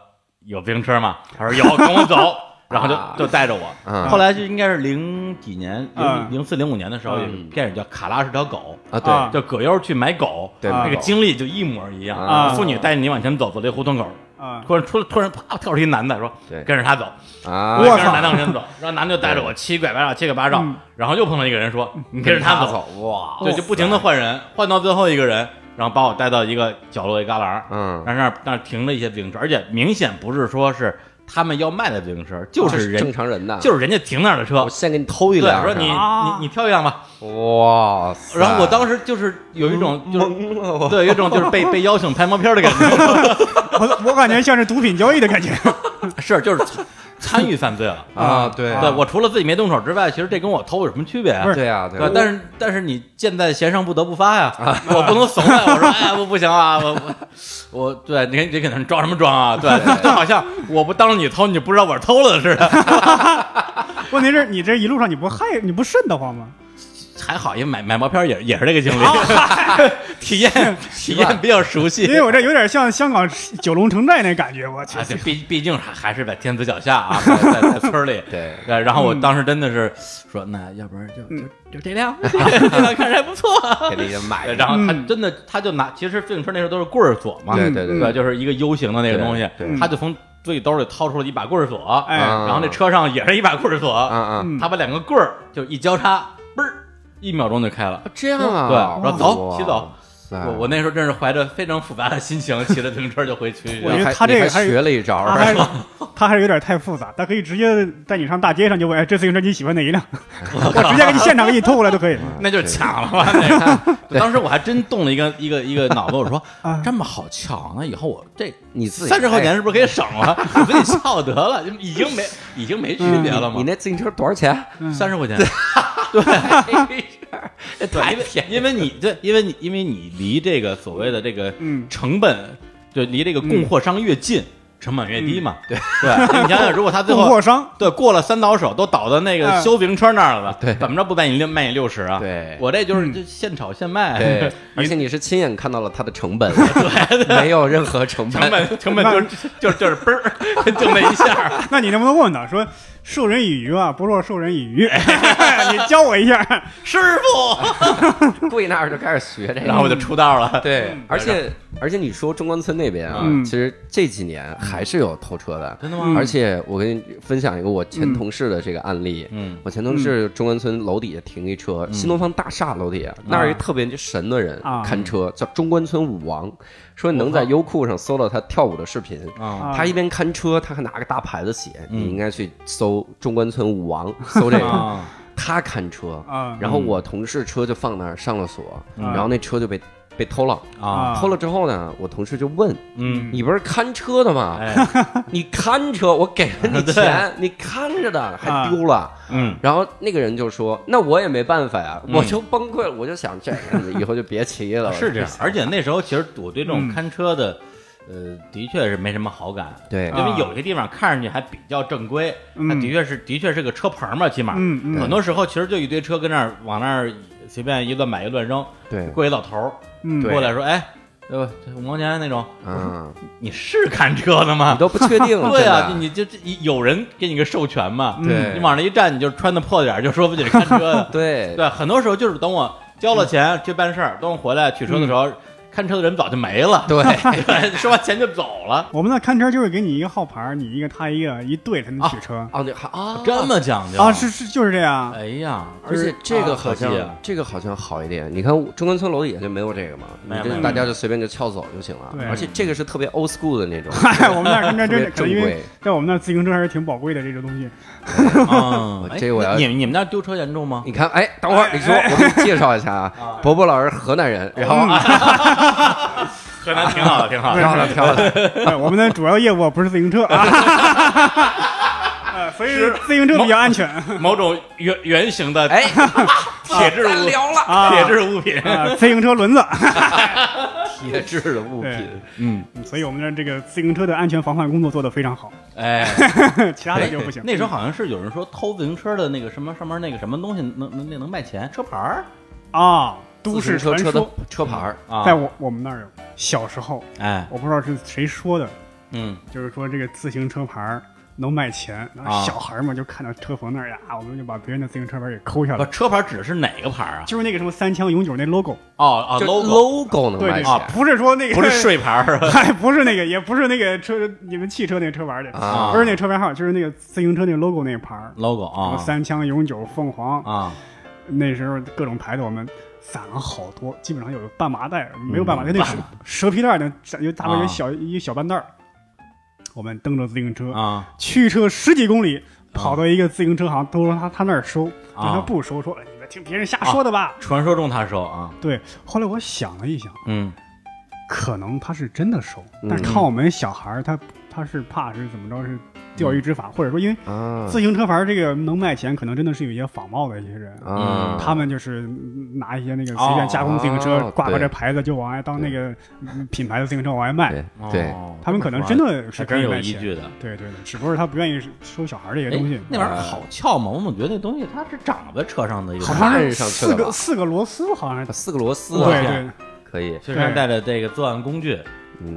有自行车吗？他说有，跟我走。然后就啊。就带着我，嗯。后来就应该是零几年，零嗯。零四零五年的时候，有电影叫《卡拉是条狗啊，对，啊。叫葛优去买狗，对那个经历就一模一样。啊。妇女带着你往前走，走这胡同口，啊。突然出突然啪跳出一男的，说对。跟着他走，啊，我跟着男的往前走，然后男的就带着我七拐八绕七拐八绕嗯，然后又碰到一个人说你跟着他走，走，哇，对，就不停的换人，换到最后一个人，然后把我带到一个角落一旮旯，嗯，然后那儿那儿停了一些自行车，而且明显不是说是他们要卖的自行车，就是正人常人的，就是人家停那儿的车。我，先给你偷一对，辆，说你啊你你挑一辆吧。哇，然后我当时就是有一种就是对，有一种就是被被邀请拍毛片的感觉，我我感觉像是毒品交易的感觉。是就是参参与犯罪了。啊，对对我除了自己没动手之外，其实这跟我偷有什么区别啊对呀，对啊，，对但是但是你箭在弦上不得不发呀，我不能怂啊。我说哎呀，我不行啊，我我我对你你可能装什么装啊？对，就好像我不当着你偷，你就不知道我是偷了的似的。问题是你这一路上你不害你不瘆得慌吗？还好，因为买买毛片也也是这个经历，体验 体验比较熟悉。因。为我这有点像香港九龙城寨那感觉，我去啊，。毕毕竟还还是在天子脚下啊，在在在村里。对。对，然后我当时真的是说，那要不然就就就这辆，这辆看着还不错。给那人买。对一然后他嗯。真的，他就拿，其实自行车那时候都是棍儿锁嘛，对对对对，就是一个 U 型的那个东西对对，他就从自己兜里掏出了一把棍儿锁，哎。啊然后那车上也是一把棍儿锁，啊啊，嗯。他把两个棍儿就一交叉，一秒钟就开了。这样啊，对，然后走，哇骑走。我我那时候真是怀着非常复杂的心情，骑着自行车就回去。我觉得还你还他这个还学了一招他还是 他还是有点太复杂，他可以直接带你上大街上就问，哎，这自行车你喜欢哪一辆？我直接给你现场给你偷过来都可以。那就是抢了嘛。那个，当时我还真动了一个一个一个脑子，我说啊这么好撬，那以后我这你自己三十块钱是不是可以省了？我自己撬得了，就已经没已经没区别了嘛。你那自行车多少钱？嗯三十块钱，对，对，因为因为你对，因为你因为你离这个所谓的这个嗯。成本，就离这个供货商越近，成本越低嘛。对对，你想想，如果他最后供货商对过了三倒手，都倒到那个嗯。修自行车那儿了，对。怎么着不卖你六卖你六十啊？对？我这就是现炒现卖，对，而且你是亲眼看到了它的成本，对没有任何成本成本成本就是就是就是嘣儿，就那一下。那你能不能问他说，授人以鱼啊，不若授人以渔？你教我一下。师傅，跪那儿就开始学这个，然后我就出道了。对，而且而且你说中关村那边啊，嗯。其实这几年还是有偷车的，真的吗？而且我跟你分享一个我前同事的这个案例，嗯。我前同事中关村楼底下停一车，新东方大厦楼底下那儿一特别神的人啊。看车，叫中关村舞王，说你能在优酷上搜到他跳舞的视频。啊。他一边看车，他还拿个大牌子写：“嗯。你应该去搜中关村舞王，搜这个。啊，他看车，啊。然后我同事车就放那儿上了锁，嗯。然后那车就被被偷了。啊，偷了之后呢，我同事就问：“嗯，你不是看车的吗？哎，你看车，我给了你钱，你看着的还丢了。嗯，然后那个人就说：“那我也没办法呀，嗯我就崩溃了，我就想这样子以后就别骑了。”是这样。而且那时候其实我对这种嗯看车的，呃，的确是没什么好感。对因为有些地方看上去还比较正规，嗯它的确是的确是个车棚嘛，起码。嗯嗯很多时候其实就一堆车跟那儿往那儿随便一乱买一乱扔，对过一老头儿嗯过来说：“哎，对吧？五毛钱那种，嗯，你是看车的吗你？都不确定，对啊，你就这有人给你个授权嘛？对你往那一站，你就穿的破点儿，就说不定是看车的。对对，很多时候就是等我交了钱去办事儿，等我回来取车的时候，看车的人早就没了。对对，收完钱就走了。我们那看车就是给你一个号牌，你一个他一个，一对才能取车哦，你还啊，这么讲究啊，是是就是这样。哎呀，而且这个啊好像、这个好像好一点，你看中关村楼底下就没有这个嘛，没有大家就随便就撬走就行了。对而且这个是特别 old school 的那种，嗨，我们那儿看车真的，可能因为正规。在我们那儿自行车还是挺宝贵的这个东西。啊，哎这个我要你们你们那儿丢车严重吗？你看，哎，等会儿你说，我给你介绍一下啊，伯伯老师河南人，然后 河南挺好的，挺好漂亮漂亮，的。我们的主要业务不是自行车。啊，呃所以自行车比较安全。某种圆圆形的哎，铁质物咱聊了。啊。铁质物品。啊，自行车轮子，铁质的物品，嗯，所以我们的这个自行车的安全防范工作做得非常好，哎，其他的就不行。那时候好像是有人说偷自行车的那个什么上面那个什么东西能能那能卖钱，车牌儿？啊，都市车车的说，车牌儿啊，在我我们那儿有。小时候，哎，我不知道是谁说的，嗯，就是说这个自行车牌儿能卖钱，然后啊。小孩儿嘛就看到车棚那儿呀，我们就把别人的自行车牌儿给抠下不，来，车牌指的是哪个牌儿啊？就是那个什么三枪永久那 logo，哦哦，logo。logo 能对对卖钱啊不是说那个不是税牌儿是吧？嗨，不是那个，也不是那个车，你们汽车那个车牌儿的，啊不是那个车牌号，就是那个自行车那 logo 那个牌儿，logo 啊。三枪、永久、凤凰，啊，那时候各种牌子我们散了好多，基本上有半麻袋，没有半麻袋，那蛇蛇皮袋呢，有大概有啊小一小半袋儿。我们蹬着自行车，啊。驱车十几公里，跑到一个自行车行，都说他他那儿收，但他啊不收，说哎你们听别人瞎说的吧。传说中他收啊，对，后来我想了一想，嗯。可能他是真的收，嗯。但是看我们小孩儿，他他是怕是怎么着是钓鱼执法，或者说因为啊自行车牌儿这个能卖钱，可能真的是有一些仿冒的一些人。啊，他们就是拿一些那个随便加工自行车，哦挂个这牌子就往外当那个嗯品牌的自行车往外卖。对他们可能真的是还真有可以卖钱。依据的。对对对，只不过他不愿意收小孩这些哎东西。那玩意儿好撬吗？我总觉得那东西它是长在车上的一个，好像是上去四个四个螺丝，好像是。四个螺丝我对天对，可以，随身带着这个作案工具，嗯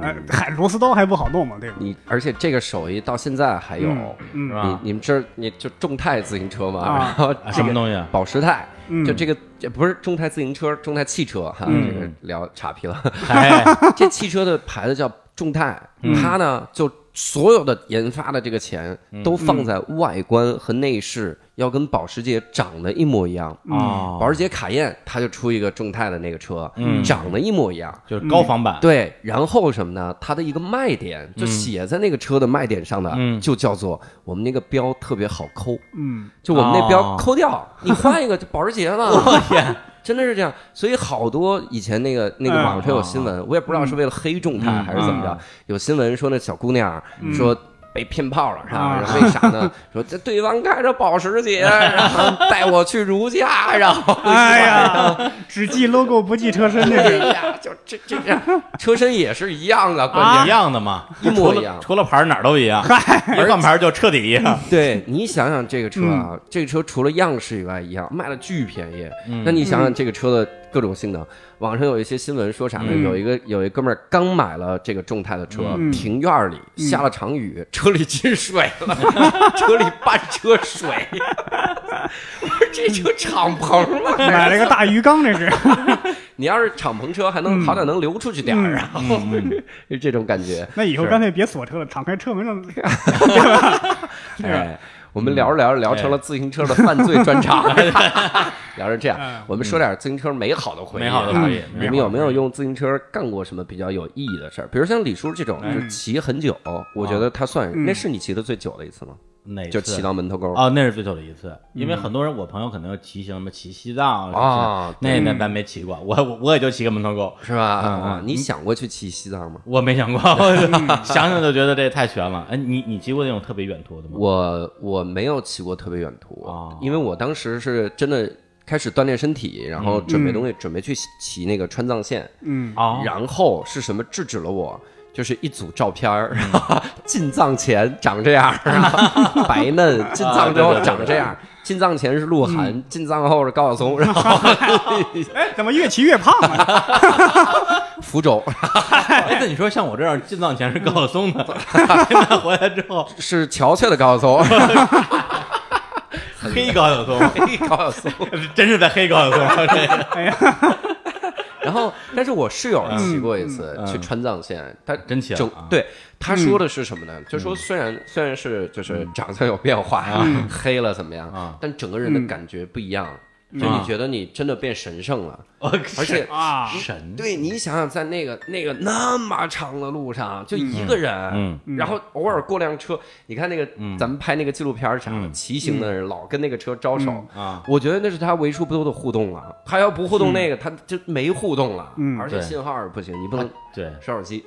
哎，嗨，螺丝刀还不好弄嘛，对吧？你而且这个手艺到现在还有，嗯是吧？你你们这儿你就众泰自行车嘛，啊。然后啊这个什么东西啊？保时泰，嗯，就这个这不是众泰自行车，众泰汽车哈，嗯。这个聊岔皮了。哎，这汽车的牌子叫众泰，嗯。它呢就所有的研发的这个钱嗯。都放在外观和内饰要跟保时捷长得一模一样。哦，保时捷卡宴它就出一个众泰的那个车，嗯。长得一模一样。就是高仿版，对，然后什么呢？它的一个卖点就写在那个车的卖点上的，嗯。就叫做我们那个标特别好抠，嗯，就我们那标哦抠掉，你换一个就保时捷了。我天，真的是这样，所以好多以前那个那个嗯。网上有新闻，我也不知道是为了黑众泰嗯还是怎么着，有新闻说那小姑娘说。被骗炮了是吧？啊然后为啥呢？说这对方开着保时捷，然后带我去如家，然后哎呀，只记 logo 不记车身，这哎。呀，就这这样，车身也是一样的，关一键样的嘛，一模一样除了牌儿哪儿都一样，一换牌儿就彻底一样。对你想想这个车啊，这个车除了样式以外一样，卖的巨便宜。嗯那你想想这个车的各种性能，网上有一些新闻说啥呢？嗯有一个有一哥们儿刚买了这个众泰的车，嗯庭院里下了场雨，车里进水了，车里半车水。我 说这车敞篷吗？买了个大鱼缸，这是。你要是敞篷车，还能嗯好歹能流出去点儿，然后就这种感觉。那以后干脆别锁车了，敞开车门让。哎，我们聊着聊着聊成了自行车的犯罪专场 聊成这样嗯，我们说点自行车美好的回忆。美好的回忆你们有没有用自行车干过什么比较有意义的事儿？比如像李叔这种，就是骑很久，我觉得他算嗯那是你骑的最久的一次吗？哪就骑到门头沟哦，那是最久的一次，因为很多人我朋友可能要骑行什么骑西藏啊那那咱没骑过，我我我也就骑个门头沟，是吧？嗯啊，嗯你想过去骑西藏吗？我没想过，想想就觉得这太悬了。哎，你你骑过那种特别远途的吗？我我没有骑过特别远途哦，因为我当时是真的开始锻炼身体，然后准备嗯东西，准备去骑那个川藏线。嗯，哦，然后是什么制止了我？就是一组照片儿，嗯 进藏前长这样 白嫩；进藏之后长这样。进藏前是鹿晗，进藏后是高晓松，然后哎，怎么越骑越胖啊？福州哎，那你说像我这样进藏前是高晓松的，回来之后是憔悴的高晓松，黑高晓松，黑高晓松。真是在黑高晓松。哎呀，然后，但是我室友骑过一次嗯去川藏线，他真骑对他说的是什么呢？就说虽然虽然是就是长相有变化呀，黑了怎么样啊，但整个人的感觉不一样，就你觉得你真的变神圣了，我而且啊，神，对你想想，在那个那个那么长的路上，就一个人，嗯。然后偶尔过辆车，你看那个、咱们拍那个纪录片儿啥的，嗯。骑行的人老跟那个车招手。啊，我觉得那是他为数不多的互动了，他要不互动那个，他就没互动了，嗯。而且信号也不行，你不能对，刷手机。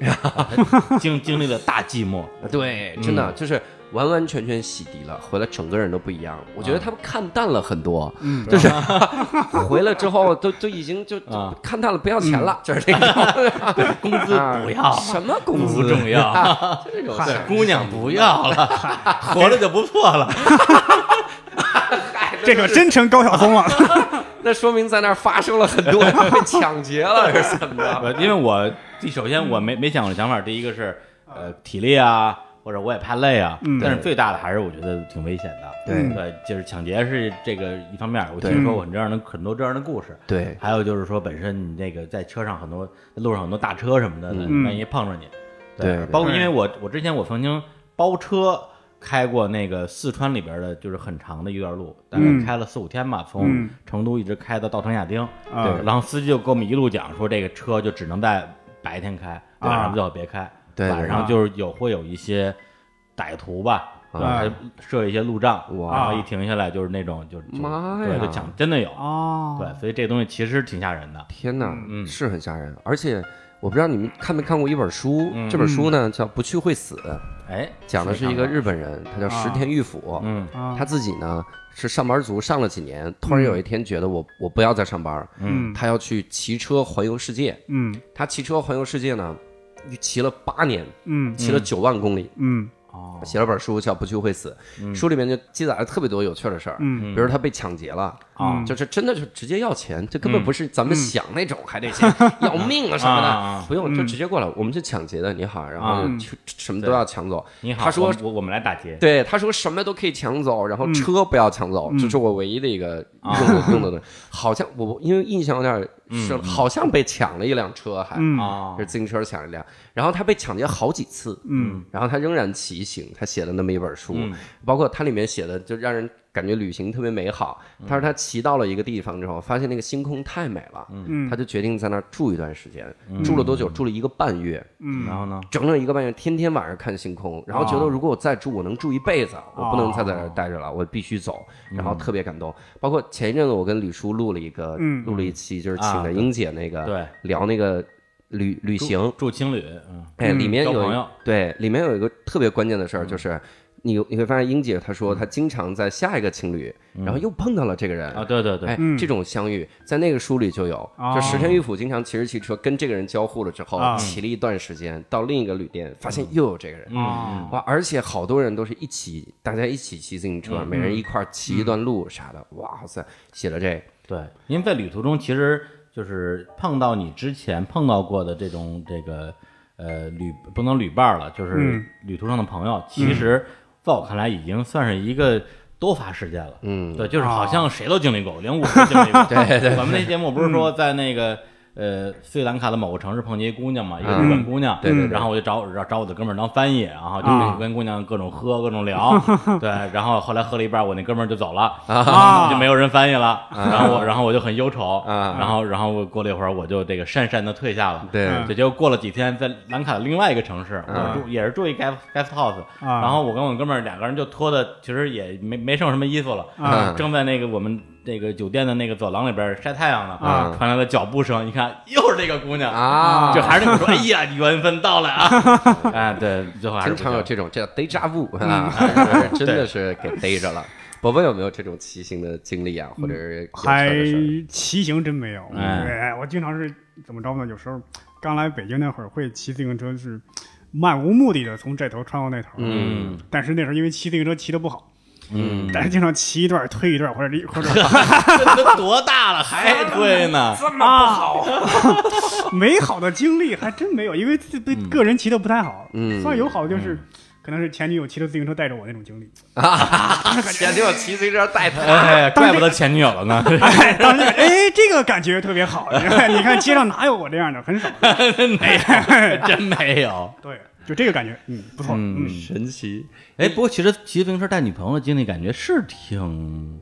经经历了大寂寞，对，真的就是完完全全洗涤了，回来整个人都不一样。我觉得他们看淡了很多，嗯。就是 回来之后都都已经就看淡了，不要钱了，就是这种 工资不要，什么工资？不资重要，这种对姑娘不要了，活着就不错了。这可真成高晓松了。那说明在那儿发生了很多被抢劫了，是怎么因为我第首先我没没想过的想法，第一个是呃体力啊，或者我也怕累啊，嗯但是最大的还是我觉得挺危险的。对对，就是抢劫是这个一方面，我听说过很这样的很多这样的故事。对还有就是说，本身你那个在车上很多路上很多大车什么的，嗯万一碰着你，对包括因为我我之前我曾经包车开过那个四川里边的，就是很长的一段路，大概嗯开了四五天吧，从嗯成都一直开到稻城亚丁。啊对，然后司机就给我们一路讲说，这个车就只能在白天开，啊晚上最好别开。对晚上就是有会有一些歹徒吧，啊然后还设一些路障，哇然后一停下来就是那种就妈呀对，就抢，真的有。哦，对，所以这东西其实挺吓人的。天哪，嗯是很吓人。而且我不知道你们看没看过一本书，嗯这本书呢叫《不去会死》，哎，讲的是一个日本人，他叫石田裕辅。嗯啊，他自己呢是上班族，上了几年，突然有一天觉得我我不要再上班，嗯他要去骑车环游世界。嗯他骑车环游世界呢，骑了八年，嗯骑了九万公里，嗯。哦，写了本书叫《不去会死》，书里面就记载了特别多有趣的事儿，嗯。比如他被抢劫了。啊就是真的就直接要钱，这根本嗯。不是咱们想那种，还得钱 要命啊什么的，不用就嗯。直接过来，我们是抢劫的，你好，然后啊就什么都要抢走。你好，他说我我我们来打劫。对，他说什么都可以抢走，然后嗯。车不要抢走，嗯。这是我唯一的一个啊用的 用的东西。好像我因为印象有点是好像被抢了一辆车，还是自行车抢了一辆，然后他被抢劫好几次，嗯。然后他仍然骑行，他写了那么一本书，嗯。包括他里面写的就让人感觉旅行特别美好。他说他骑到了一个地方之后，发现那个星空太美了，嗯他就决定在那儿住一段时间。住了多久？住了一个半月，嗯然后呢？整整一个半月，天天晚上看星空，然后觉得哦如果我再住，我能住一辈子，我不能再在这儿待着了，我必须走。然后特别感动。包括前一阵子我跟李叔录了一个，嗯录了一期，就是请啊的英姐那个，对，聊那个旅旅行。住青旅，嗯，哎，嗯里面有朋友对，里面有一个特别关键的事儿，就是你你会发现英姐她说她经常在下一个情侣，然后又碰到了这个人啊，对对对，哎嗯，这种相遇在那个书里就有，哦。就石田玉辅经常骑着汽车跟这个人交互了之后啊，骑了一段时间，到另一个旅店，发现又有这个人。嗯哇！而且好多人都是一起，大家一起骑自行车，嗯每人一块儿骑一段路啥的。哇塞，写了这，对，因为在旅途中，其实就是碰到你之前碰到过的这种这个呃旅不能旅伴儿了，就是嗯。旅途上的朋友，其实在我看来已经算是一个多发事件了。嗯，对，就是好像谁都经历过，连我都经历过。对对我们那节目不是说在那个呃斯里兰卡的某个城市碰见一姑娘嘛，一个嗯日本姑娘，对对对。然后我就找找找我的哥们儿当翻译，然后就啊。跟跟姑娘各种喝各种聊，对，然后后来喝了一半，我那哥们儿就走了，啊就没有人翻译了，然后我然后我就很忧愁，啊。然后然后我过了一会儿我就这个讪讪的退下了。对。嗯对，结果过了几天，在兰卡的另外一个城市，我啊。住也是住一 guest guest house，啊。然后我跟我哥们儿两个人就脱的，其实也没没剩什么衣服了，啊。正在那个我们那个酒店的那个走廊里边晒太阳呢，啊传来了脚步声，一看又是这个姑娘，啊，就还是那个说，哎呀，缘分到了啊！哎，对，最后还是经常有这种，这叫 deja vu 啊，真的是给逮着了。伯伯有没有这种骑行的经历啊，或者是还？骑行真没有。哎哎，我经常是怎么着呢？有时候刚来北京那会儿会骑自行车，是漫无目的的从这头穿过那头。嗯但是那时候因为骑自行车骑的不好，嗯，但是经常骑一段推一段或者离 或者这都多大了还 推呢？这么不好，美好的经历还真没有，因为这对个人骑的不太好。嗯算有好的就是，可能是前女友骑着自行车带着我那种经历。前女友骑自行车带他，哎，怪不得前女友了呢，哎，当时哎，这个感觉特别好。你看，你看街上哪有我这样的？很少。没真没有。对，就这个感觉，嗯，不错。嗯嗯，神奇。哎，不过其实骑自行车带女朋友的经历，感觉是挺……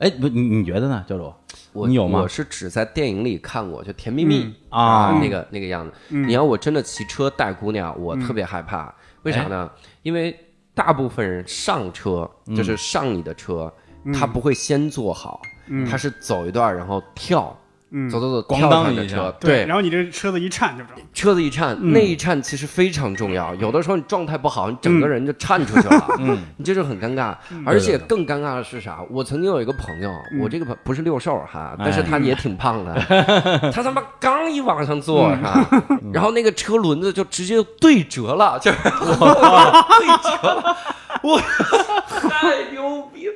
哎，不，你你觉得呢，教主？我你有吗我是只在电影里看过，就《甜蜜蜜》嗯啊那个那个样子。嗯你要我真的骑车带姑娘，我特别害怕。为啥呢？因为大部分人上车就是上你的车，他不会先坐好，他是走一段然后跳，嗯走走走，咣当一下上你的车，对。然后你这车子一颤就着。车子一颤，那一颤其实非常重要。有的时候你状态不好，你整个人就颤出去了，嗯，你这就很尴尬。而且更尴尬的是啥？我曾经有一个朋友，我这个朋不是六兽哈，但是他也挺胖的，他他妈刚一往上坐是吧？然后那个车轮子就直接对折了，就是 对折了。我 太牛逼了！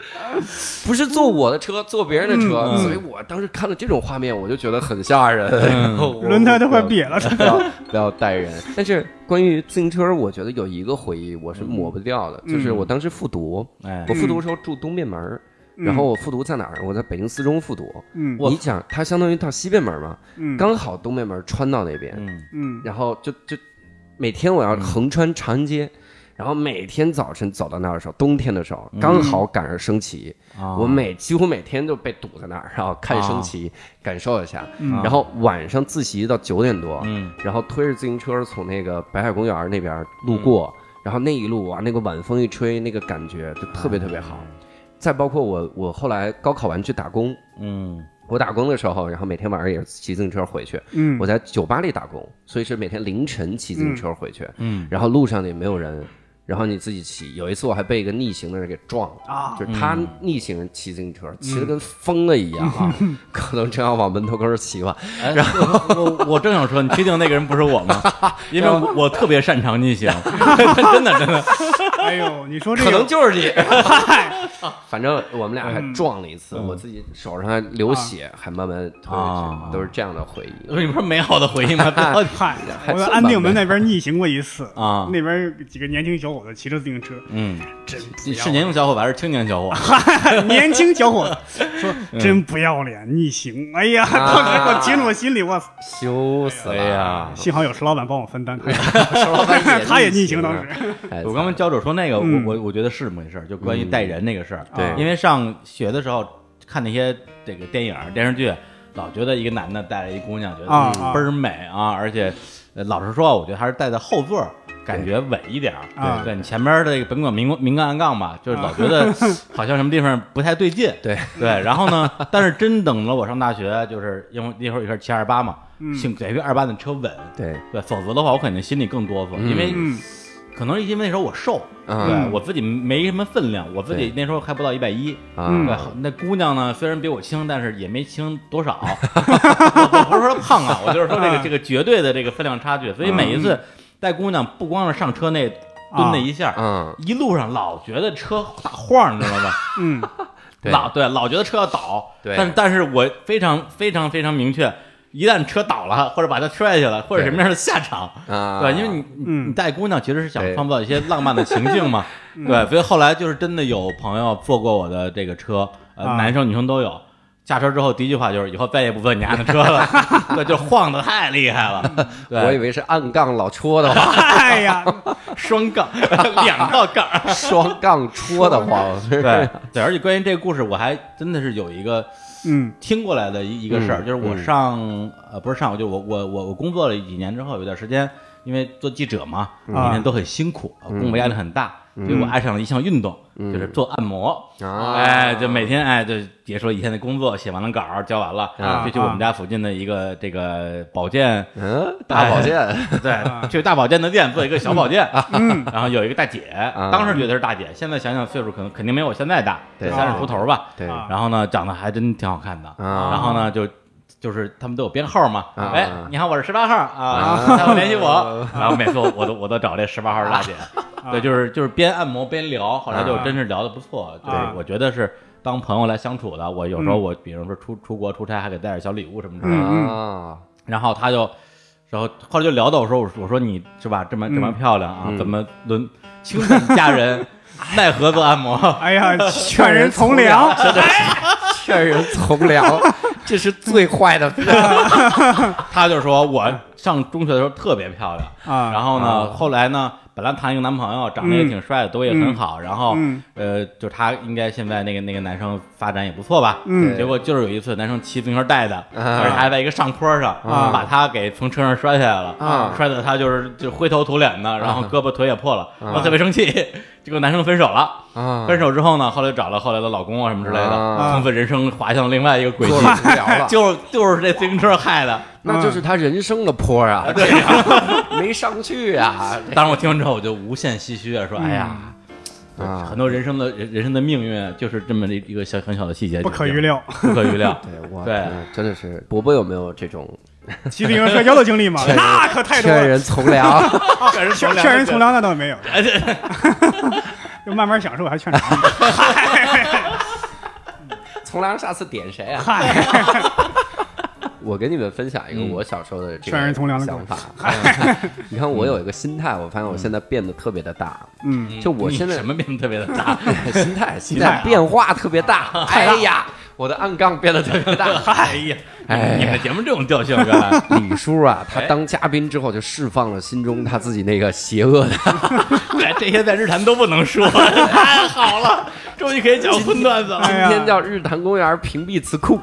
不是坐我的车，坐别人的车，所以我当时看到这种画面，我就觉得很吓人。然后轮胎都快瘪了。不要不要带人。但是关于自行车，我觉得有一个回忆我是抹不掉的，就是我当时复读，哎我复读的时候住东便门儿，然后我复读在哪儿？我在北京四中复读。嗯你想，它相当于到西便门嘛，嗯刚好东便门穿到那边，嗯嗯然后就就每天我要横穿长安街。然后每天早晨走到那儿的时候，冬天的时候刚好赶上升旗，啊。我每几乎每天都被堵在那儿，然后看升旗，感受一下。嗯。然后晚上自习到九点多，嗯。然后推着自行车从那个北海公园那边路过，然后那一路啊，那个晚风一吹，那个感觉就特别特别好。再包括我，我后来高考完去打工，嗯。我打工的时候，然后每天晚上也是骑自行车回去。嗯。我在酒吧里打工，所以是每天凌晨骑自行车回去，嗯。然后路上也没有人。然后你自己骑，有一次我还被一个逆行的人给撞了，啊。就是他逆行骑自行车，骑得跟疯了一样啊，可能正要往门头沟骑吧，然后我我正想说，你确定那个人不是我吗？因为我我特别擅长逆行，真的真的。哎呦，你说这可能，就是你。反正我们俩还撞了一次，我自己手上还流血，还慢慢推回啊。去，都是这样的回忆。你不是美好的回忆吗？不要嗨，还我在安定门那边逆行过一次啊。那边几个年轻小伙子骑着自行车，嗯，真你是年轻小伙子还是青年小伙？子？年轻小伙。子 说真不要脸逆行，哎呀，当时我听着我心里，我，羞死了。哎呀！幸好有石老板帮我分担，他也石老板他也逆行当时，哎我刚刚教主说那个，我嗯。我我觉得是这么回事儿，就关于带人那个事儿。对。因为上学的时候看那些这个电影电视剧，老觉得一个男的带着一姑娘，觉得倍儿美啊，而且呃老实说，我觉得还是带在后座儿。感觉稳一点儿，啊。对你前面的这个甭管明明杠暗杠吧，就是老觉得 好像什么地方不太对劲，对。对。然后呢，但是真等了我上大学，就是因为那会儿也是七二八嘛，嗯。幸得亏二八的车稳，对，对，否则的话我肯定心里更哆嗦，因为嗯可能是因为那时候我瘦，嗯对我自己没什么分量，我自己那时候还不到一百一。啊。嗯对，那姑娘呢，虽然比我轻，但是也没轻多少。我 我不是说胖啊，我就是说这个啊。这个绝对的这个分量差距。所以每一次带姑娘，不光是上车那蹲那一下，嗯，一路上老觉得车打晃，你知道吧？嗯。老对老觉得车要倒。对。但但是我非常非常非常明确，一旦车倒了，或者把它摔下去了，或者什么样的下场，啊，对，因为你嗯。你带姑娘其实是想创造一些浪漫的情境嘛，对，所以后来就是真的有朋友坐过我的这个车，呃，啊。男生女生都有。下车之后第一句话就是以后再也不坐你家的车了，对，就晃的太厉害了，对，我以为是暗杠老戳的慌，哎呀，双杠，两道杠，双杠戳的慌，对对，而且关于这个故事，我还真的是有一个嗯。听过来的一一个事儿，嗯就是我上呃不是上，就我我我我工作了几年之后，有段时间因为做记者嘛，每天都很辛苦，嗯。工作压力很大，所以我爱上了一项运动，就是做按摩。啊。哎，就每天哎，就结束了一天的工作，写完了稿，交完了，啊就去我们家附近的一个这个保健，嗯，大保健，对，去大保健的店做一个小保健。嗯。然后有一个大姐，当时觉得是大姐，现在想想岁数可能肯定没有我现在大，对三十出头吧。对。啊然后呢，长得还真挺好看的。啊。然后呢，就就是他们都有编号嘛，啊哎，你好，我是十八号啊，啊。待会儿联系我，然后每次我我都我都找这十八号大姐，对，就是就是边按摩边聊，后来就真是聊的不错，就是啊我觉得是当朋友来相处的，我有时候我比如说出出国出差还给带点小礼物什么之类的，嗯。啊，然后他就，然后后来就聊到我说，我说我说你是吧，这么这么漂亮啊，嗯。怎么轮倾盆佳人，奈何做按摩？哎呀，劝人从良，劝人从良，这是最坏的。他就说我上中学的时候特别漂亮，啊然后呢，啊。后来呢，本来谈一个男朋友，长得也挺帅的，都也很好，然后嗯。呃，就他应该现在那个那个男生发展也不错吧，嗯。结果就是有一次男生骑自行车带的，啊。而且还在一个上坡上，啊。把他给从车上摔下来了，啊。摔的他就是就灰头土脸的，然后啊。胳膊腿也破了，然后特别生气，就跟男生分手了。啊。分手之后呢，后来找了后来的老公啊什么之类的，啊。从此人生滑向另外一个轨迹。做，了无聊了，就是就是这自行车害的。那就是他人生的坡啊，对 没上去啊。当时我听完之后，我就无限唏嘘啊，说：“哎呀，啊很！多人生的人人生的命运就是这么一一个小很小的细节，不可预，料。不可预料。对，我对嗯真的是伯伯有没有这种骑自行车摔跤的经历吗？那可太多了。劝人从良？劝人劝劝人从良那倒没有，就慢慢享受，还劝啥？从良下次点谁啊？嗨，我给你们分享一个嗯我小时候的这个从良的想法。嗯 你看，我有一个心态，我发现我现在变得特别的大，嗯，就我现在什么变得特别的大？心态心态变化特别大。哎呀，我的暗杠变得特别大。哎呀，哎你们节目这种调性，是吧李叔啊，他哎当嘉宾之后就释放了心中他自己那个邪恶的。对 这些在日坛都不能说，太好了，终于可以讲荤段子了。今天叫日坛公园屏蔽词库，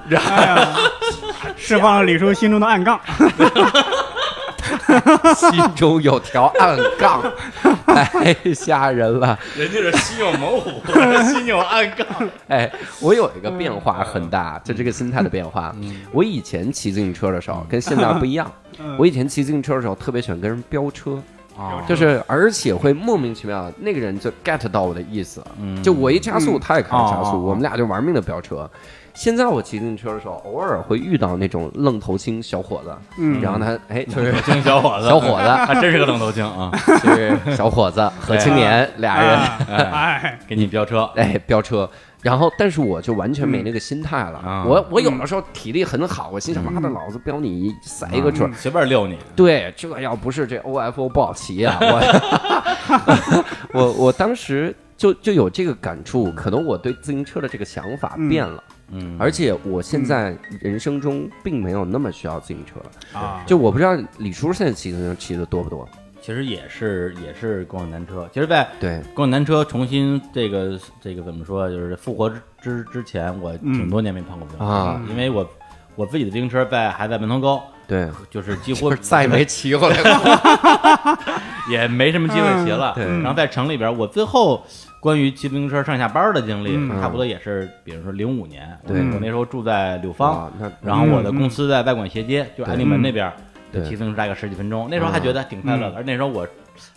释放了李叔心中的暗杠。心中有条暗杠，太 吓人了。人家是心有猛虎，心有暗杠。哎，我有一个变化很大，就这个心态的变化。我以前骑自行车的时候跟现在不一样，嗯我以前骑自行车的时候特别喜欢跟人飙车。啊就是而且会莫名其妙，那个人就 get 到我的意思就我一加速，他也开始加速，我们俩就玩命的飙车。现在我骑自行车的时候，偶尔会遇到那种愣头青小伙子，嗯。然后他哎就是冷头青小伙子，小伙子。还真是个愣头青啊！就是小伙子 和青年俩人。哎哎，给你飙车，哎飙车，然后但是我就完全没那个心态了。啊。我我有的时候体力很好，我心想妈的，老子飙你塞一个准儿。随便溜你。对，这要不是这 OFO 不好骑啊，我我我当时就就有这个感触，可能我对自行车的这个想法变了，嗯，而且我现在人生中并没有那么需要自行车了。啊，就我不知道李叔现在骑自行车骑的多不多？其实也是也是共享单车。其实，在对，共享单车重新这个这个怎么说，就是复活之之之前，我挺多年没碰过自行车啊因为我我自己的自行车在还在门头沟，对，就是几乎就是再也没骑回来过。也没什么机会骑了。对。然后在城里边，我最后关于骑自行车上下班的经历，嗯。差不多也是，比如说零五年，对。我那时候住在柳芳，然后我的公司在外管斜街，就安定门那边，骑自行车大概十几分钟。那时候还觉得挺快乐的，而那时候我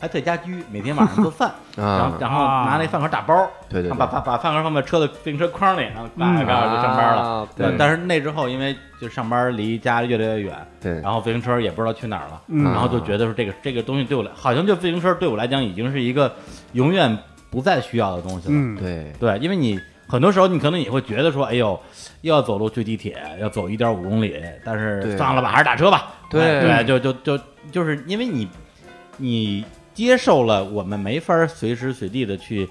还在家居，每天晚上做饭，然后啊，然后拿那饭盒打包，对对对把把把饭盒放在车的自行车筐里，然后嘎嘎嘎就上班了。啊对，但是那之后，因为就上班离家越来越远，对然后自行车也不知道去哪儿了，嗯然后就觉得说这个这个东西对我来，好像就自行车对我来讲已经是一个永远不再需要的东西了。嗯，对对，因为你很多时候你可能也会觉得说，哎呦，又要走路去地铁，要走一点五公里，但是算了吧，还是打车吧。对哎对，就就就就是因为你你接受了我们没法随时随地的去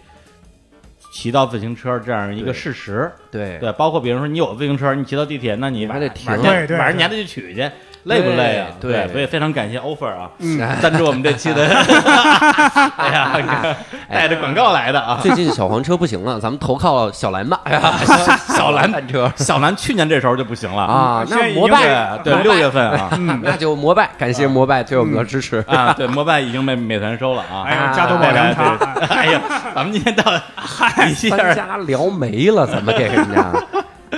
骑到自行车这样一个事实。对。对，包括比如说你有自行车，你骑到地铁，那你还得停。晚上对对晚上你还得去取去，累不累啊？对对所以非常感谢 offer 啊，嗯赞助我们这期的，哎呀，带着广告来的啊。最近小黄车不行了，咱们投靠小蓝吧。哎呀，小 蓝单车小蓝去年这时候就不行了，啊，那摩拜对对，六月份啊 那就摩拜，感谢摩拜对我们的支持。啊，对，摩拜已经被美团收了啊。哎呀，加多宝凉茶，哎呀，咱们今天到一三下家聊没了，怎么给人家？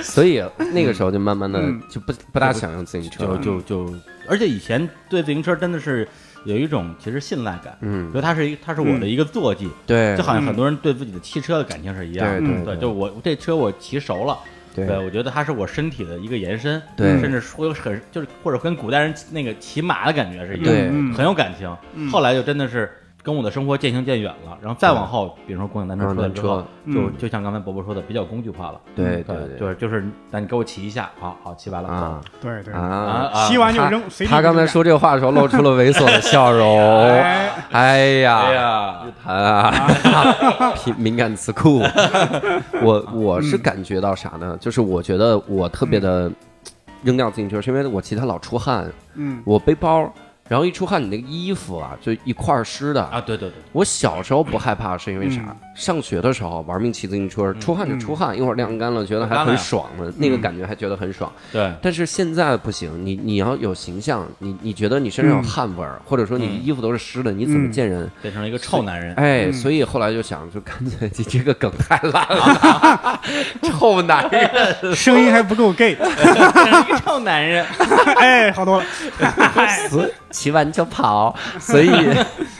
所以那个时候就慢慢的嗯。就不不大想用自行车。就了，就就，而且以前对自行车真的是有一种其实信赖感，嗯。所以它是一它是我的一个坐骑，对。就好像很多人对自己的汽车的感情是一样。的。对嗯对，就我这车我骑熟了，对。对，我觉得它是我身体的一个延伸，对。甚至说有很就是或者跟古代人那个骑马的感觉是一样，很有感情。嗯。后来就真的是跟我的生活渐行渐远了，然后再往后，比如说共享单车出来之后，就就像刚才伯伯说的，比较工具化了。对对对就是就是，那你给我骑一下，好好骑完了啊走。对对，啊啊！啊骑完就扔。他刚才说这话的时候，露出了猥琐的笑容。哎哎呀，哎呀，谈啊，敏敏感词库。我我是感觉到啥呢？就是我觉得我特别的扔掉自行车，是因为我骑它老出汗，嗯我背包。然后一出汗，你那个衣服啊，就一块儿湿的。啊，对对对，我小时候不害怕，是因为啥？嗯。上学的时候玩命骑自行车，出汗就出汗，一会儿晾干了，觉得还很爽呢，那个感觉还觉得很爽。对，但是现在不行，你你要有形象，你你觉得你身上有汗味儿，或者说你嗯。衣服都是湿的，你怎么见人？变成了一个臭男人。哎，嗯。所以后来就想，就干脆你这个梗太烂了，臭男人，声音还不够 gay，一个臭男人。哎，好多了。骑完就跑，所以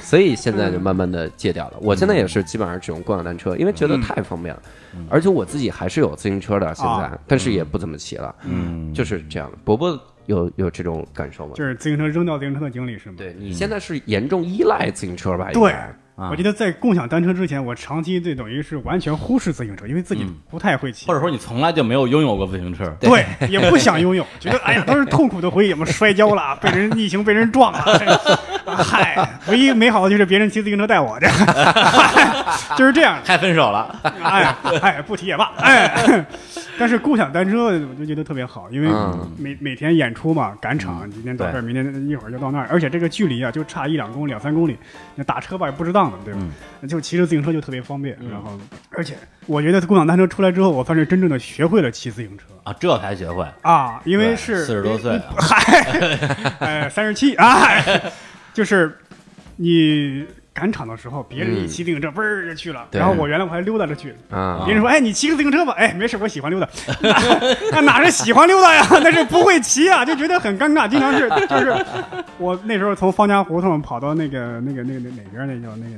所以现在就慢慢的戒掉了。我现在也是基本上只用共享单车，因为觉得太方便了，而且我自己还是有自行车的，现在啊，但是也不怎么骑了，嗯，就是这样的。伯伯有有这种感受吗？就是自行车扔掉自行车的经历是吗？对你现在是严重依赖自行车吧？对该，啊我觉得在共享单车之前，我长期这等于是完全忽视自行车，因为自己嗯不太会骑或。者说你从来就没有拥有过自行车。对，也不想拥有，觉得哎呀，都是痛苦的回忆，我们摔跤了，被人逆行被人撞了，嗨，唯一美好的就是别人骑自行车带我的，就是这样。太分手了，哎哎，不提也罢。哎，但是共享单车我就觉得特别好，因为嗯每每天演出嘛，赶场，今天到这儿，明天一会儿就到那儿，而且这个距离啊，就差一两公里、两三公里，你打车吧也不值对吧？就骑着自行车就特别方便。然后，而且我觉得共享单车出来之后，我算是真正的学会了骑自行车啊，这才学会。啊，因为是四十多岁啊，嗨，哎，三十七啊，就是你赶场的时候，别人一骑自行车，嘣儿就去了，然后我原来我还溜达着去，啊别人说：“哎，你骑个自行车吧。”哎，没事，我喜欢溜达。那哪是喜欢溜达呀？那是不会骑啊，就觉得很尴尬。经常是就是我那时候从方家胡同跑到那个那个那个那哪边那叫那个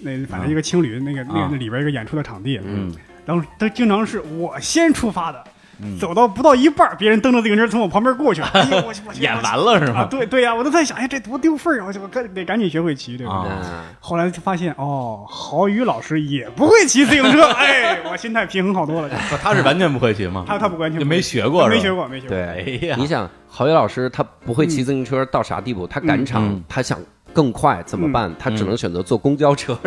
那反正一个青旅那个那个里边一个演出的场地，嗯，当时他经常是我先出发的，嗯走到不到一半，别人蹬着自行车从我旁边过去了，哎呦我我演完了是啊，对对呀、我都在想，哎，这多丢份儿啊！我我赶得赶紧学会骑，对吧？啊嗯后来就发现，哦，郝宇老师也不会骑自行车，哎，我心态平衡好多了。不 他是完全不会骑吗？他他不完全就没学过，没学过，没学过。对，哎呀你想郝宇老师他不会骑自行车到啥地步？他赶场嗯，他想更快怎么办？他只能选择坐公交车。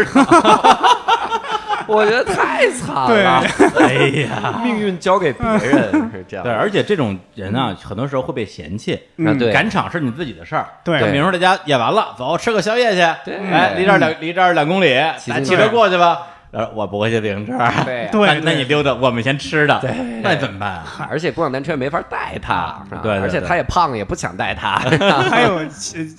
我觉得太惨了，哎呀，命运交给别人 是这样。对，而且这种人啊，很多时候会被嫌弃。嗯，对，赶场是你自己的事儿，对。就比如说大家演完了，走吃个宵夜去，对。哎，离这儿两离这儿两公里，咱骑车。过去吧。呃，我不会骑自行车，对 对那那你溜达，我们先吃的，对 那怎么办啊？而且共享单车也没法带他，啊对对而且他也胖，也不想带他。还有，呃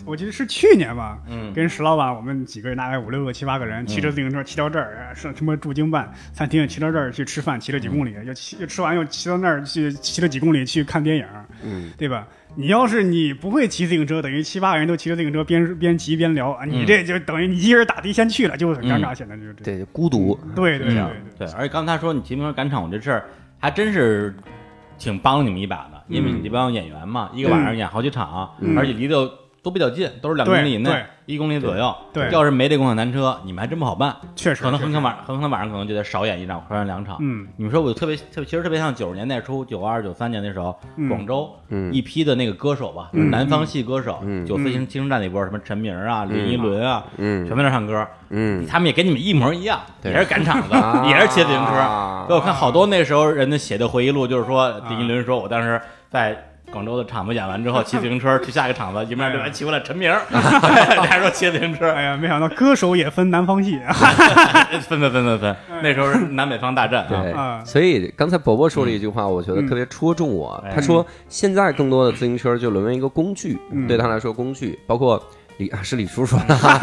我记得是去年吧，嗯跟石老板我们几个人，大概五六个、七八个人，骑着自行车骑到这儿，什么驻京办餐厅，骑到这儿去吃饭，骑了几公里，又骑又吃完又骑到那儿去，骑了几公里去看电影，嗯，对吧？你要是你不会骑自行车，等于七八个人都骑着自行车边边骑边聊啊，你这就等于你一人打的先去了，就很尴尬。显得就是这，对，孤独。对对对嗯对。对，而且刚才说你骑自行车赶场，我这事儿还真是挺帮你们一把的，因为你这帮演员嘛，一个晚上演好几场，嗯。而且离得都比较近，都是两公里以内，一公里左右。对要是没这共享单车，你们还真不好办，确实可能很可能晚，很可能晚上可能就得少演一场，或者两场。嗯。你们说我特别特别，其实特别像九十年代初，九二九三年那时候，嗯。广州嗯。一批的那个歌手吧，嗯。南方系歌手，嗯。九四新新生代那波，什么陈明啊、林依轮啊，嗯。全在那唱歌，嗯，他们也跟你们一模一样，对。也是赶场啊。子，也是骑自行车。我看好多那时候人家写的回忆录，就是说林依轮说，我当时在。广州的场子演完之后，骑自行车去下一个场子，迎面对面骑过来陈明，还说骑自行车，哎呀，没想到歌手也分南方系 分分分分分，那时候是南北方大战对所以刚才伯伯说了一句话，我觉得特别戳中我。嗯他说，现在更多的自行车就沦为一个工具，嗯对他来说，工具包括李啊是李叔说的哈，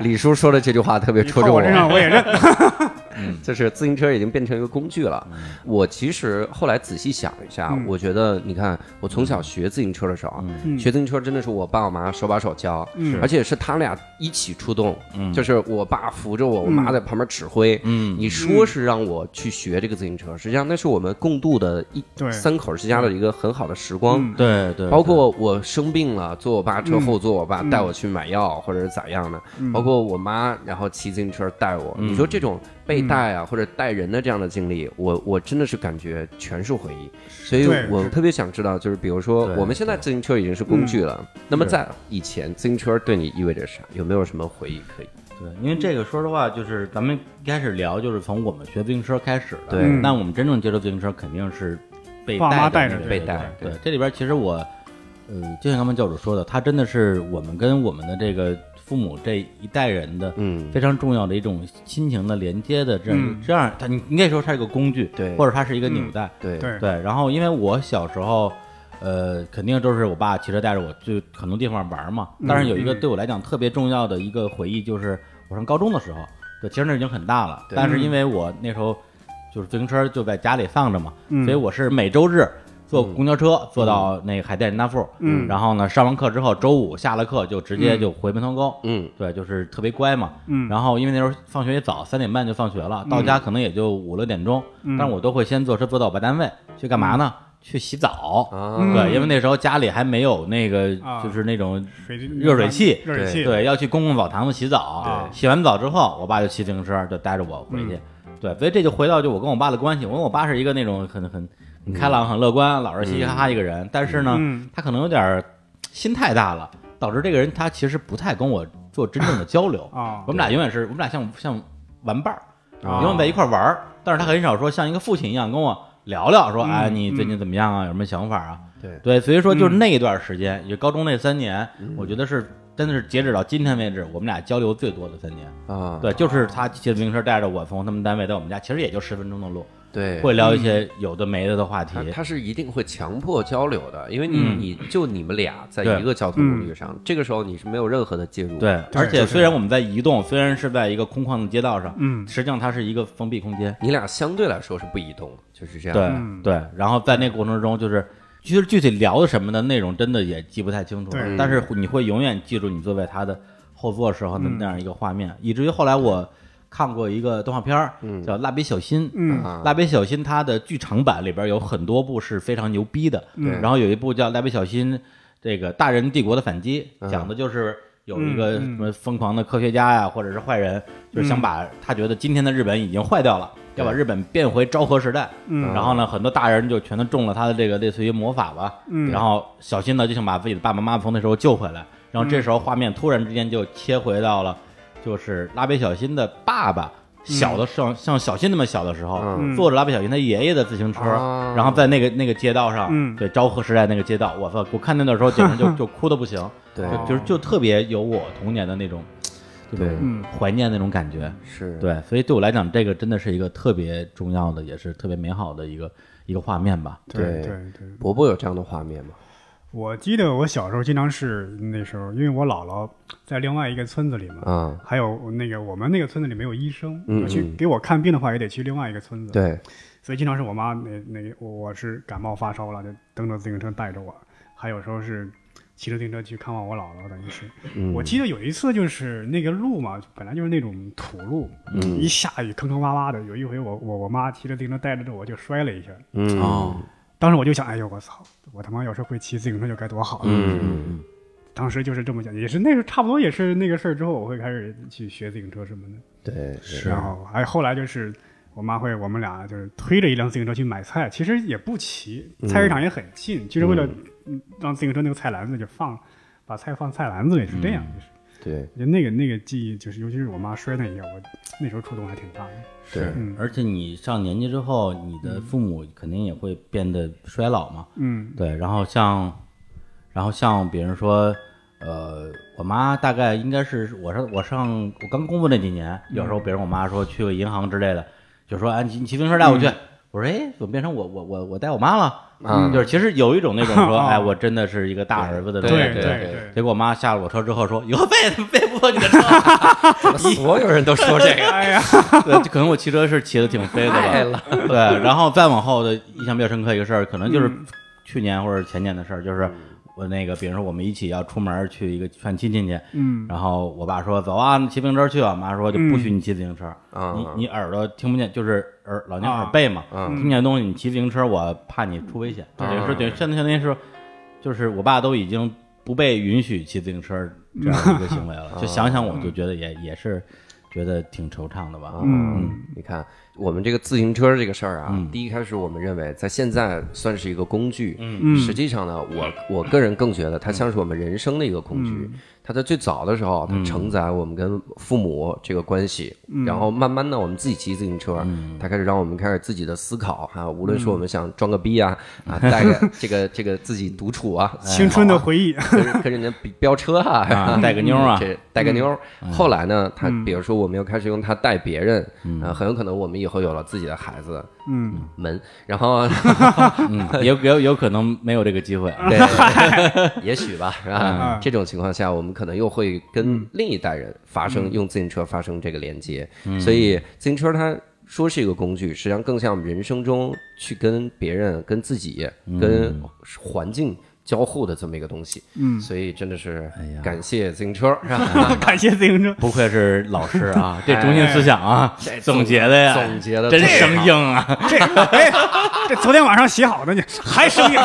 李叔说的这句话特别戳中我我也认。嗯。就是自行车已经变成一个工具了。我其实后来仔细想一下，嗯。我觉得你看，我从小学自行车的时候学自行车真的是我爸我妈手把手教，嗯。而且是他俩一起出动，嗯。就是我爸扶着我，我妈在旁边指挥。嗯。你说是让我去学这个自行车，实际上那是我们共度的一对。三口之家的一个很好的时光。嗯。对对，包括我生病了，坐我爸车嗯后座，我爸嗯。带我去买药，或者是咋样的。嗯。包括我妈，然后骑自行车带我。嗯。你说这种被带啊，或者带人的这样的经历，我我真的是感觉全是回忆。所以我特别想知道，就是比如说我们现在自行车已经是工具了，那么在以前自行车对你意味着啥？有没有什么回忆可以？对，因为这个说实话，就是咱们一开始聊，就是从我们学自行车开始的。对那我们真正接触自行车，肯定是被爸妈带带着被带对对，这里边其实我，呃，就像刚才教主说的，他真的是我们跟我们的这个父母这一代人的嗯，非常重要的一种亲情的连接的这样、嗯。这样，它你应该说它是一个工具，对。或者它是一个纽带。对。对。对，然后因为我小时候，呃，肯定都是我爸骑车带着我去很多地方玩嘛。嗯。但是有一个嗯。对我来讲特别重要的一个回忆，就是我上高中的时候，对，其实那已经很大了，但是因为我那时候就是自行车就在家里放着嘛，嗯。所以我是每周日坐公交车坐到那个海淀大附，嗯然后呢上完课之后，周五下了课就直接就回门头沟，嗯对，就是特别乖嘛。嗯然后因为那时候放学也早，三点半就放学了，到家可能也就五六点钟，嗯但是我都会先坐车坐到我爸单位去干嘛呢？去洗澡。对，因为那时候家里还没有那个啊就是那种水热水器热水器，对，要去公共澡堂子洗澡。对洗完澡之后，我爸就骑自行车就带着我回去。对，所以这就回到就我跟我爸的关系。我跟我爸是一个那种很很很开朗、很乐观、老是嘻嘻哈哈一个人，但是呢，嗯。他可能有点儿心太大了，导致这个人他其实不太跟我做真正的交流。啊。我们俩永远是我们俩像像玩伴儿，啊永远在一块儿玩儿，但是他很少说像一个父亲一样跟我聊聊，说嗯哎你最近嗯怎么样啊，有什么想法啊？对。对，所以说就是嗯。那一段时间，也高中那三年，我觉得是真的是截止到今天为止，我们俩交流最多的三年。啊，对，就是他骑着自行车带着我从他们单位到我们家，其实也就十分钟的路，对，会聊一些有的没的的话题他。他是一定会强迫交流的，因为你、嗯你就你们俩在一个交通工具上，这个时候你是没有任何的介入。，对，而且虽然我们在移动，虽然是在一个空旷的街道上，嗯实际上它是一个封闭空间。你俩相对来说是不移动，就是这样。对、嗯对，然后在那个过程中，就是其实具体聊的什么的内容，真的也记不太清楚了对。但是你会永远记住你坐在他的后座时候的那样一个画面，以至于后来我看过一个动画片儿，叫《蜡笔小新》。嗯。啊，蜡笔小新它的剧场版里边有很多部是非常牛逼的，嗯。然后有一部叫《蜡笔小新这个大人帝国的反击》，讲的就是有一个什么疯狂的科学家呀，或者是坏人，就是想把他觉得今天的日本已经坏掉了，要把日本变回昭和时代。嗯。然后呢，很多大人就全都中了他的这个类似于魔法吧，嗯。然后小新呢就想把自己的爸爸妈妈从那时候救回来，然后这时候画面突然之间就切回到了，就是蜡笔小新的爸爸小的像像小新那么小的时候，嗯。坐着蜡笔小新他爷爷的自行车，啊。然后在那个那个街道上，嗯。对昭和时代那个街道，我操，我看那段时候简直就 就哭的不行，对。就就是就特别有我童年的那种对。嗯。怀念那种感觉。是，对，所以对我来讲，这个真的是一个特别重要的，也是特别美好的一个一个画面吧。对。对对对，伯伯有这样的画面吗？我记得我小时候经常是那时候，因为我姥姥在另外一个村子里嘛，啊，还有那个我们那个村子里没有医生，嗯我去嗯给我看病的话也得去另外一个村子，，对，所以经常是我妈那那个我我是感冒发烧了，就蹬着自行车带着我，还有时候是骑着自行车去看望我姥姥，等于是。嗯我记得有一次就是那个路嘛，本来就是那种土路，嗯一下雨坑坑洼洼的。有一回我我我妈骑着自行车带着我就摔了一下，嗯哦，当时我就想，哎呦我操，我他妈要是会骑自行车就该多好啊！嗯嗯当时就是这么想，也是那时候差不多也是那个事儿之后，我会开始去学自行车什么的。对，是然后还后来就是我妈会，我们俩就是推着一辆自行车去买菜，其实也不骑，菜市场也很近，就是为了嗯让自行车那个菜篮子就放，把菜放菜篮子里是这样。就是对，我觉得那个那个记忆，就是尤其是我妈摔那一下，我 那时候触动还挺大的。是嗯，而且你上年纪之后，你的父母肯定也会变得衰老嘛。嗯对，然后像，然后像比如说，呃，我妈大概应该是我上我上我刚工作那几年，有时候比如我妈说去个银行之类的，就说哎，你你骑自行车带我去。我我说哎，怎么变成我我我我带我妈了？嗯就是其实有一种那种说，哦 哎，我真的是一个大儿子的那对种感觉。对对对结果我妈下了我车之后说，以后再也再不坐你的车。了所有人都说这个？哎呀，对，可能我骑车是骑的挺飞的吧。对，然后再往后的印象比较深刻一个事儿，可能就是去年或者前年的事儿，就是我那个，比如说我们一起要出门去一个串亲戚去，嗯。然后我爸说走啊，骑自行车去吧。我妈说就不许你骑自行车，嗯你你耳朵听不见，就是耳老年啊。耳背嘛，嗯。听不见东西，你骑自行车我怕你出危险。嗯。等于说等于现在相当于是，就是我爸都已经不被允许骑自行车这样的一个行为了。就想想我就觉得也也是觉得挺惆怅的吧。嗯。你看我们这个自行车这个事儿啊，嗯。第一开始我们认为在现在算是一个工具，实际上呢，我我个人更觉得它像是我们人生的一个工具。它在最早的时候，它承载我们跟父母这个关系，然后慢慢的我们自己骑自行车，它开始让我们开始自己的思考哈、无论是我们想装个逼啊，啊，带着这个这个自己独处啊，青春的回忆，跟人跟人家比飙车啊，啊 带个妞啊。这带个妞儿。后来呢，他比如说我们又开始用它带别人，啊，很有可能我们以后有了自己的孩子嗯门，然后 嗯，有有有可能没有这个机会。对，也许吧，是吧？嗯这种情况下，我们可能又会跟另一代人发生用自行车发生这个连接，所以自行车它。说是一个工具，实际上更像我们人生中去跟别人、跟自己、跟环境交互的这么一个东西。嗯，所以真的是哎呀。感谢自行车，是吧？感谢自行车，不愧是老师啊，这中心思想啊，总结的呀，总结的真生硬啊，这哎，这昨天晚上写好的呢，还生硬，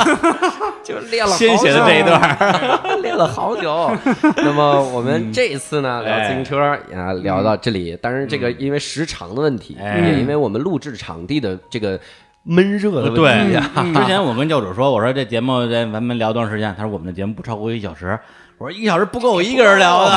就练了好久。先写的这一段，练了好久。那么我们这一次呢，聊哎自行车啊，聊到这里。当然，这个因为时长的问题，哎。也因为我们录制场地的这个闷热的问对题啊，，之前我跟教主说，我说这节目咱咱们聊多长时间？他说我们的节目不超过一小时。我说一个小时不够我一个人聊的。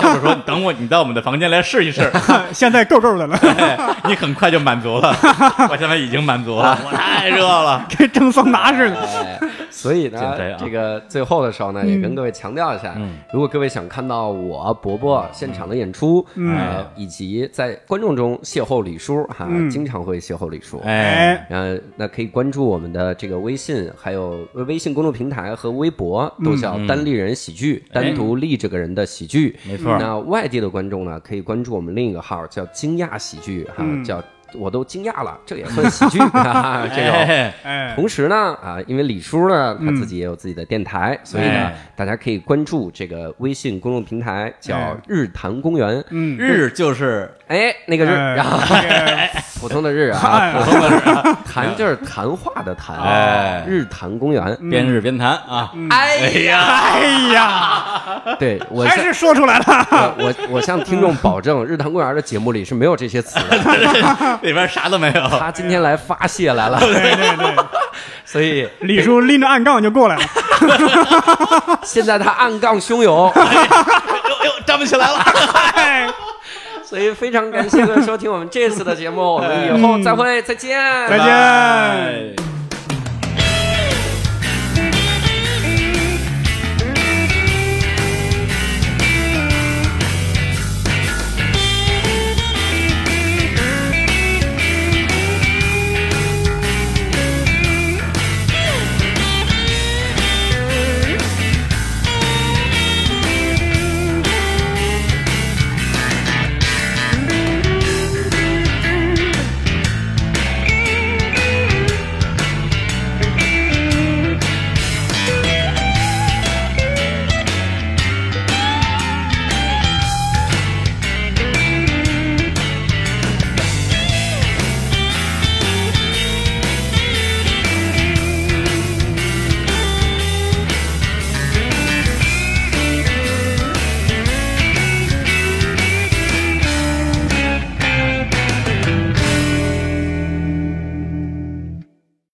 教主说你等我，你到我们的房间来试一试，现在够够的了，哎 你很快就满足了。我现在已经满足了，我太热了。跟蒸桑拿似的。哎，所以呢啊，这个最后的时候呢，也跟各位强调一下嗯，如果各位想看到我伯伯现场的演出，嗯。呃，以及在观众中邂逅李叔哈，嗯。经常会邂逅李叔，哎，哎，然后那可以关注我们的这个微信，还有微信公众平台和微博，都叫嗯单立人喜剧，单独立这个人的喜剧。没错那外地的观众呢，可以关注我们另一个号，叫惊讶喜剧哈，嗯。叫我都惊讶了，这也算喜剧哈 哈，这种。哎哎，同时呢，啊，因为李叔呢，他嗯自己也有自己的电台，所以呢哎，大家可以关注这个微信公众平台，叫哎日坛公园。嗯，日就是哎，那个日，哎然后这个 普通的日啊，哎普通的日啊，谈就是谈话的谈，哎日坛公园。边日边谈啊。哎呀，哎呀，对我向还是说出来了，我我我向听众保证，日坛公园的节目里是没有这些词的。里边啥都没有。他今天来发泄来了，对对对，所以李叔拎着暗杠就过来了，现在他暗杠汹涌，哎呦呦，站不起来了。哎，所以非常感谢各位收听我们这次的节目，我们以后再会，再见，再见。哎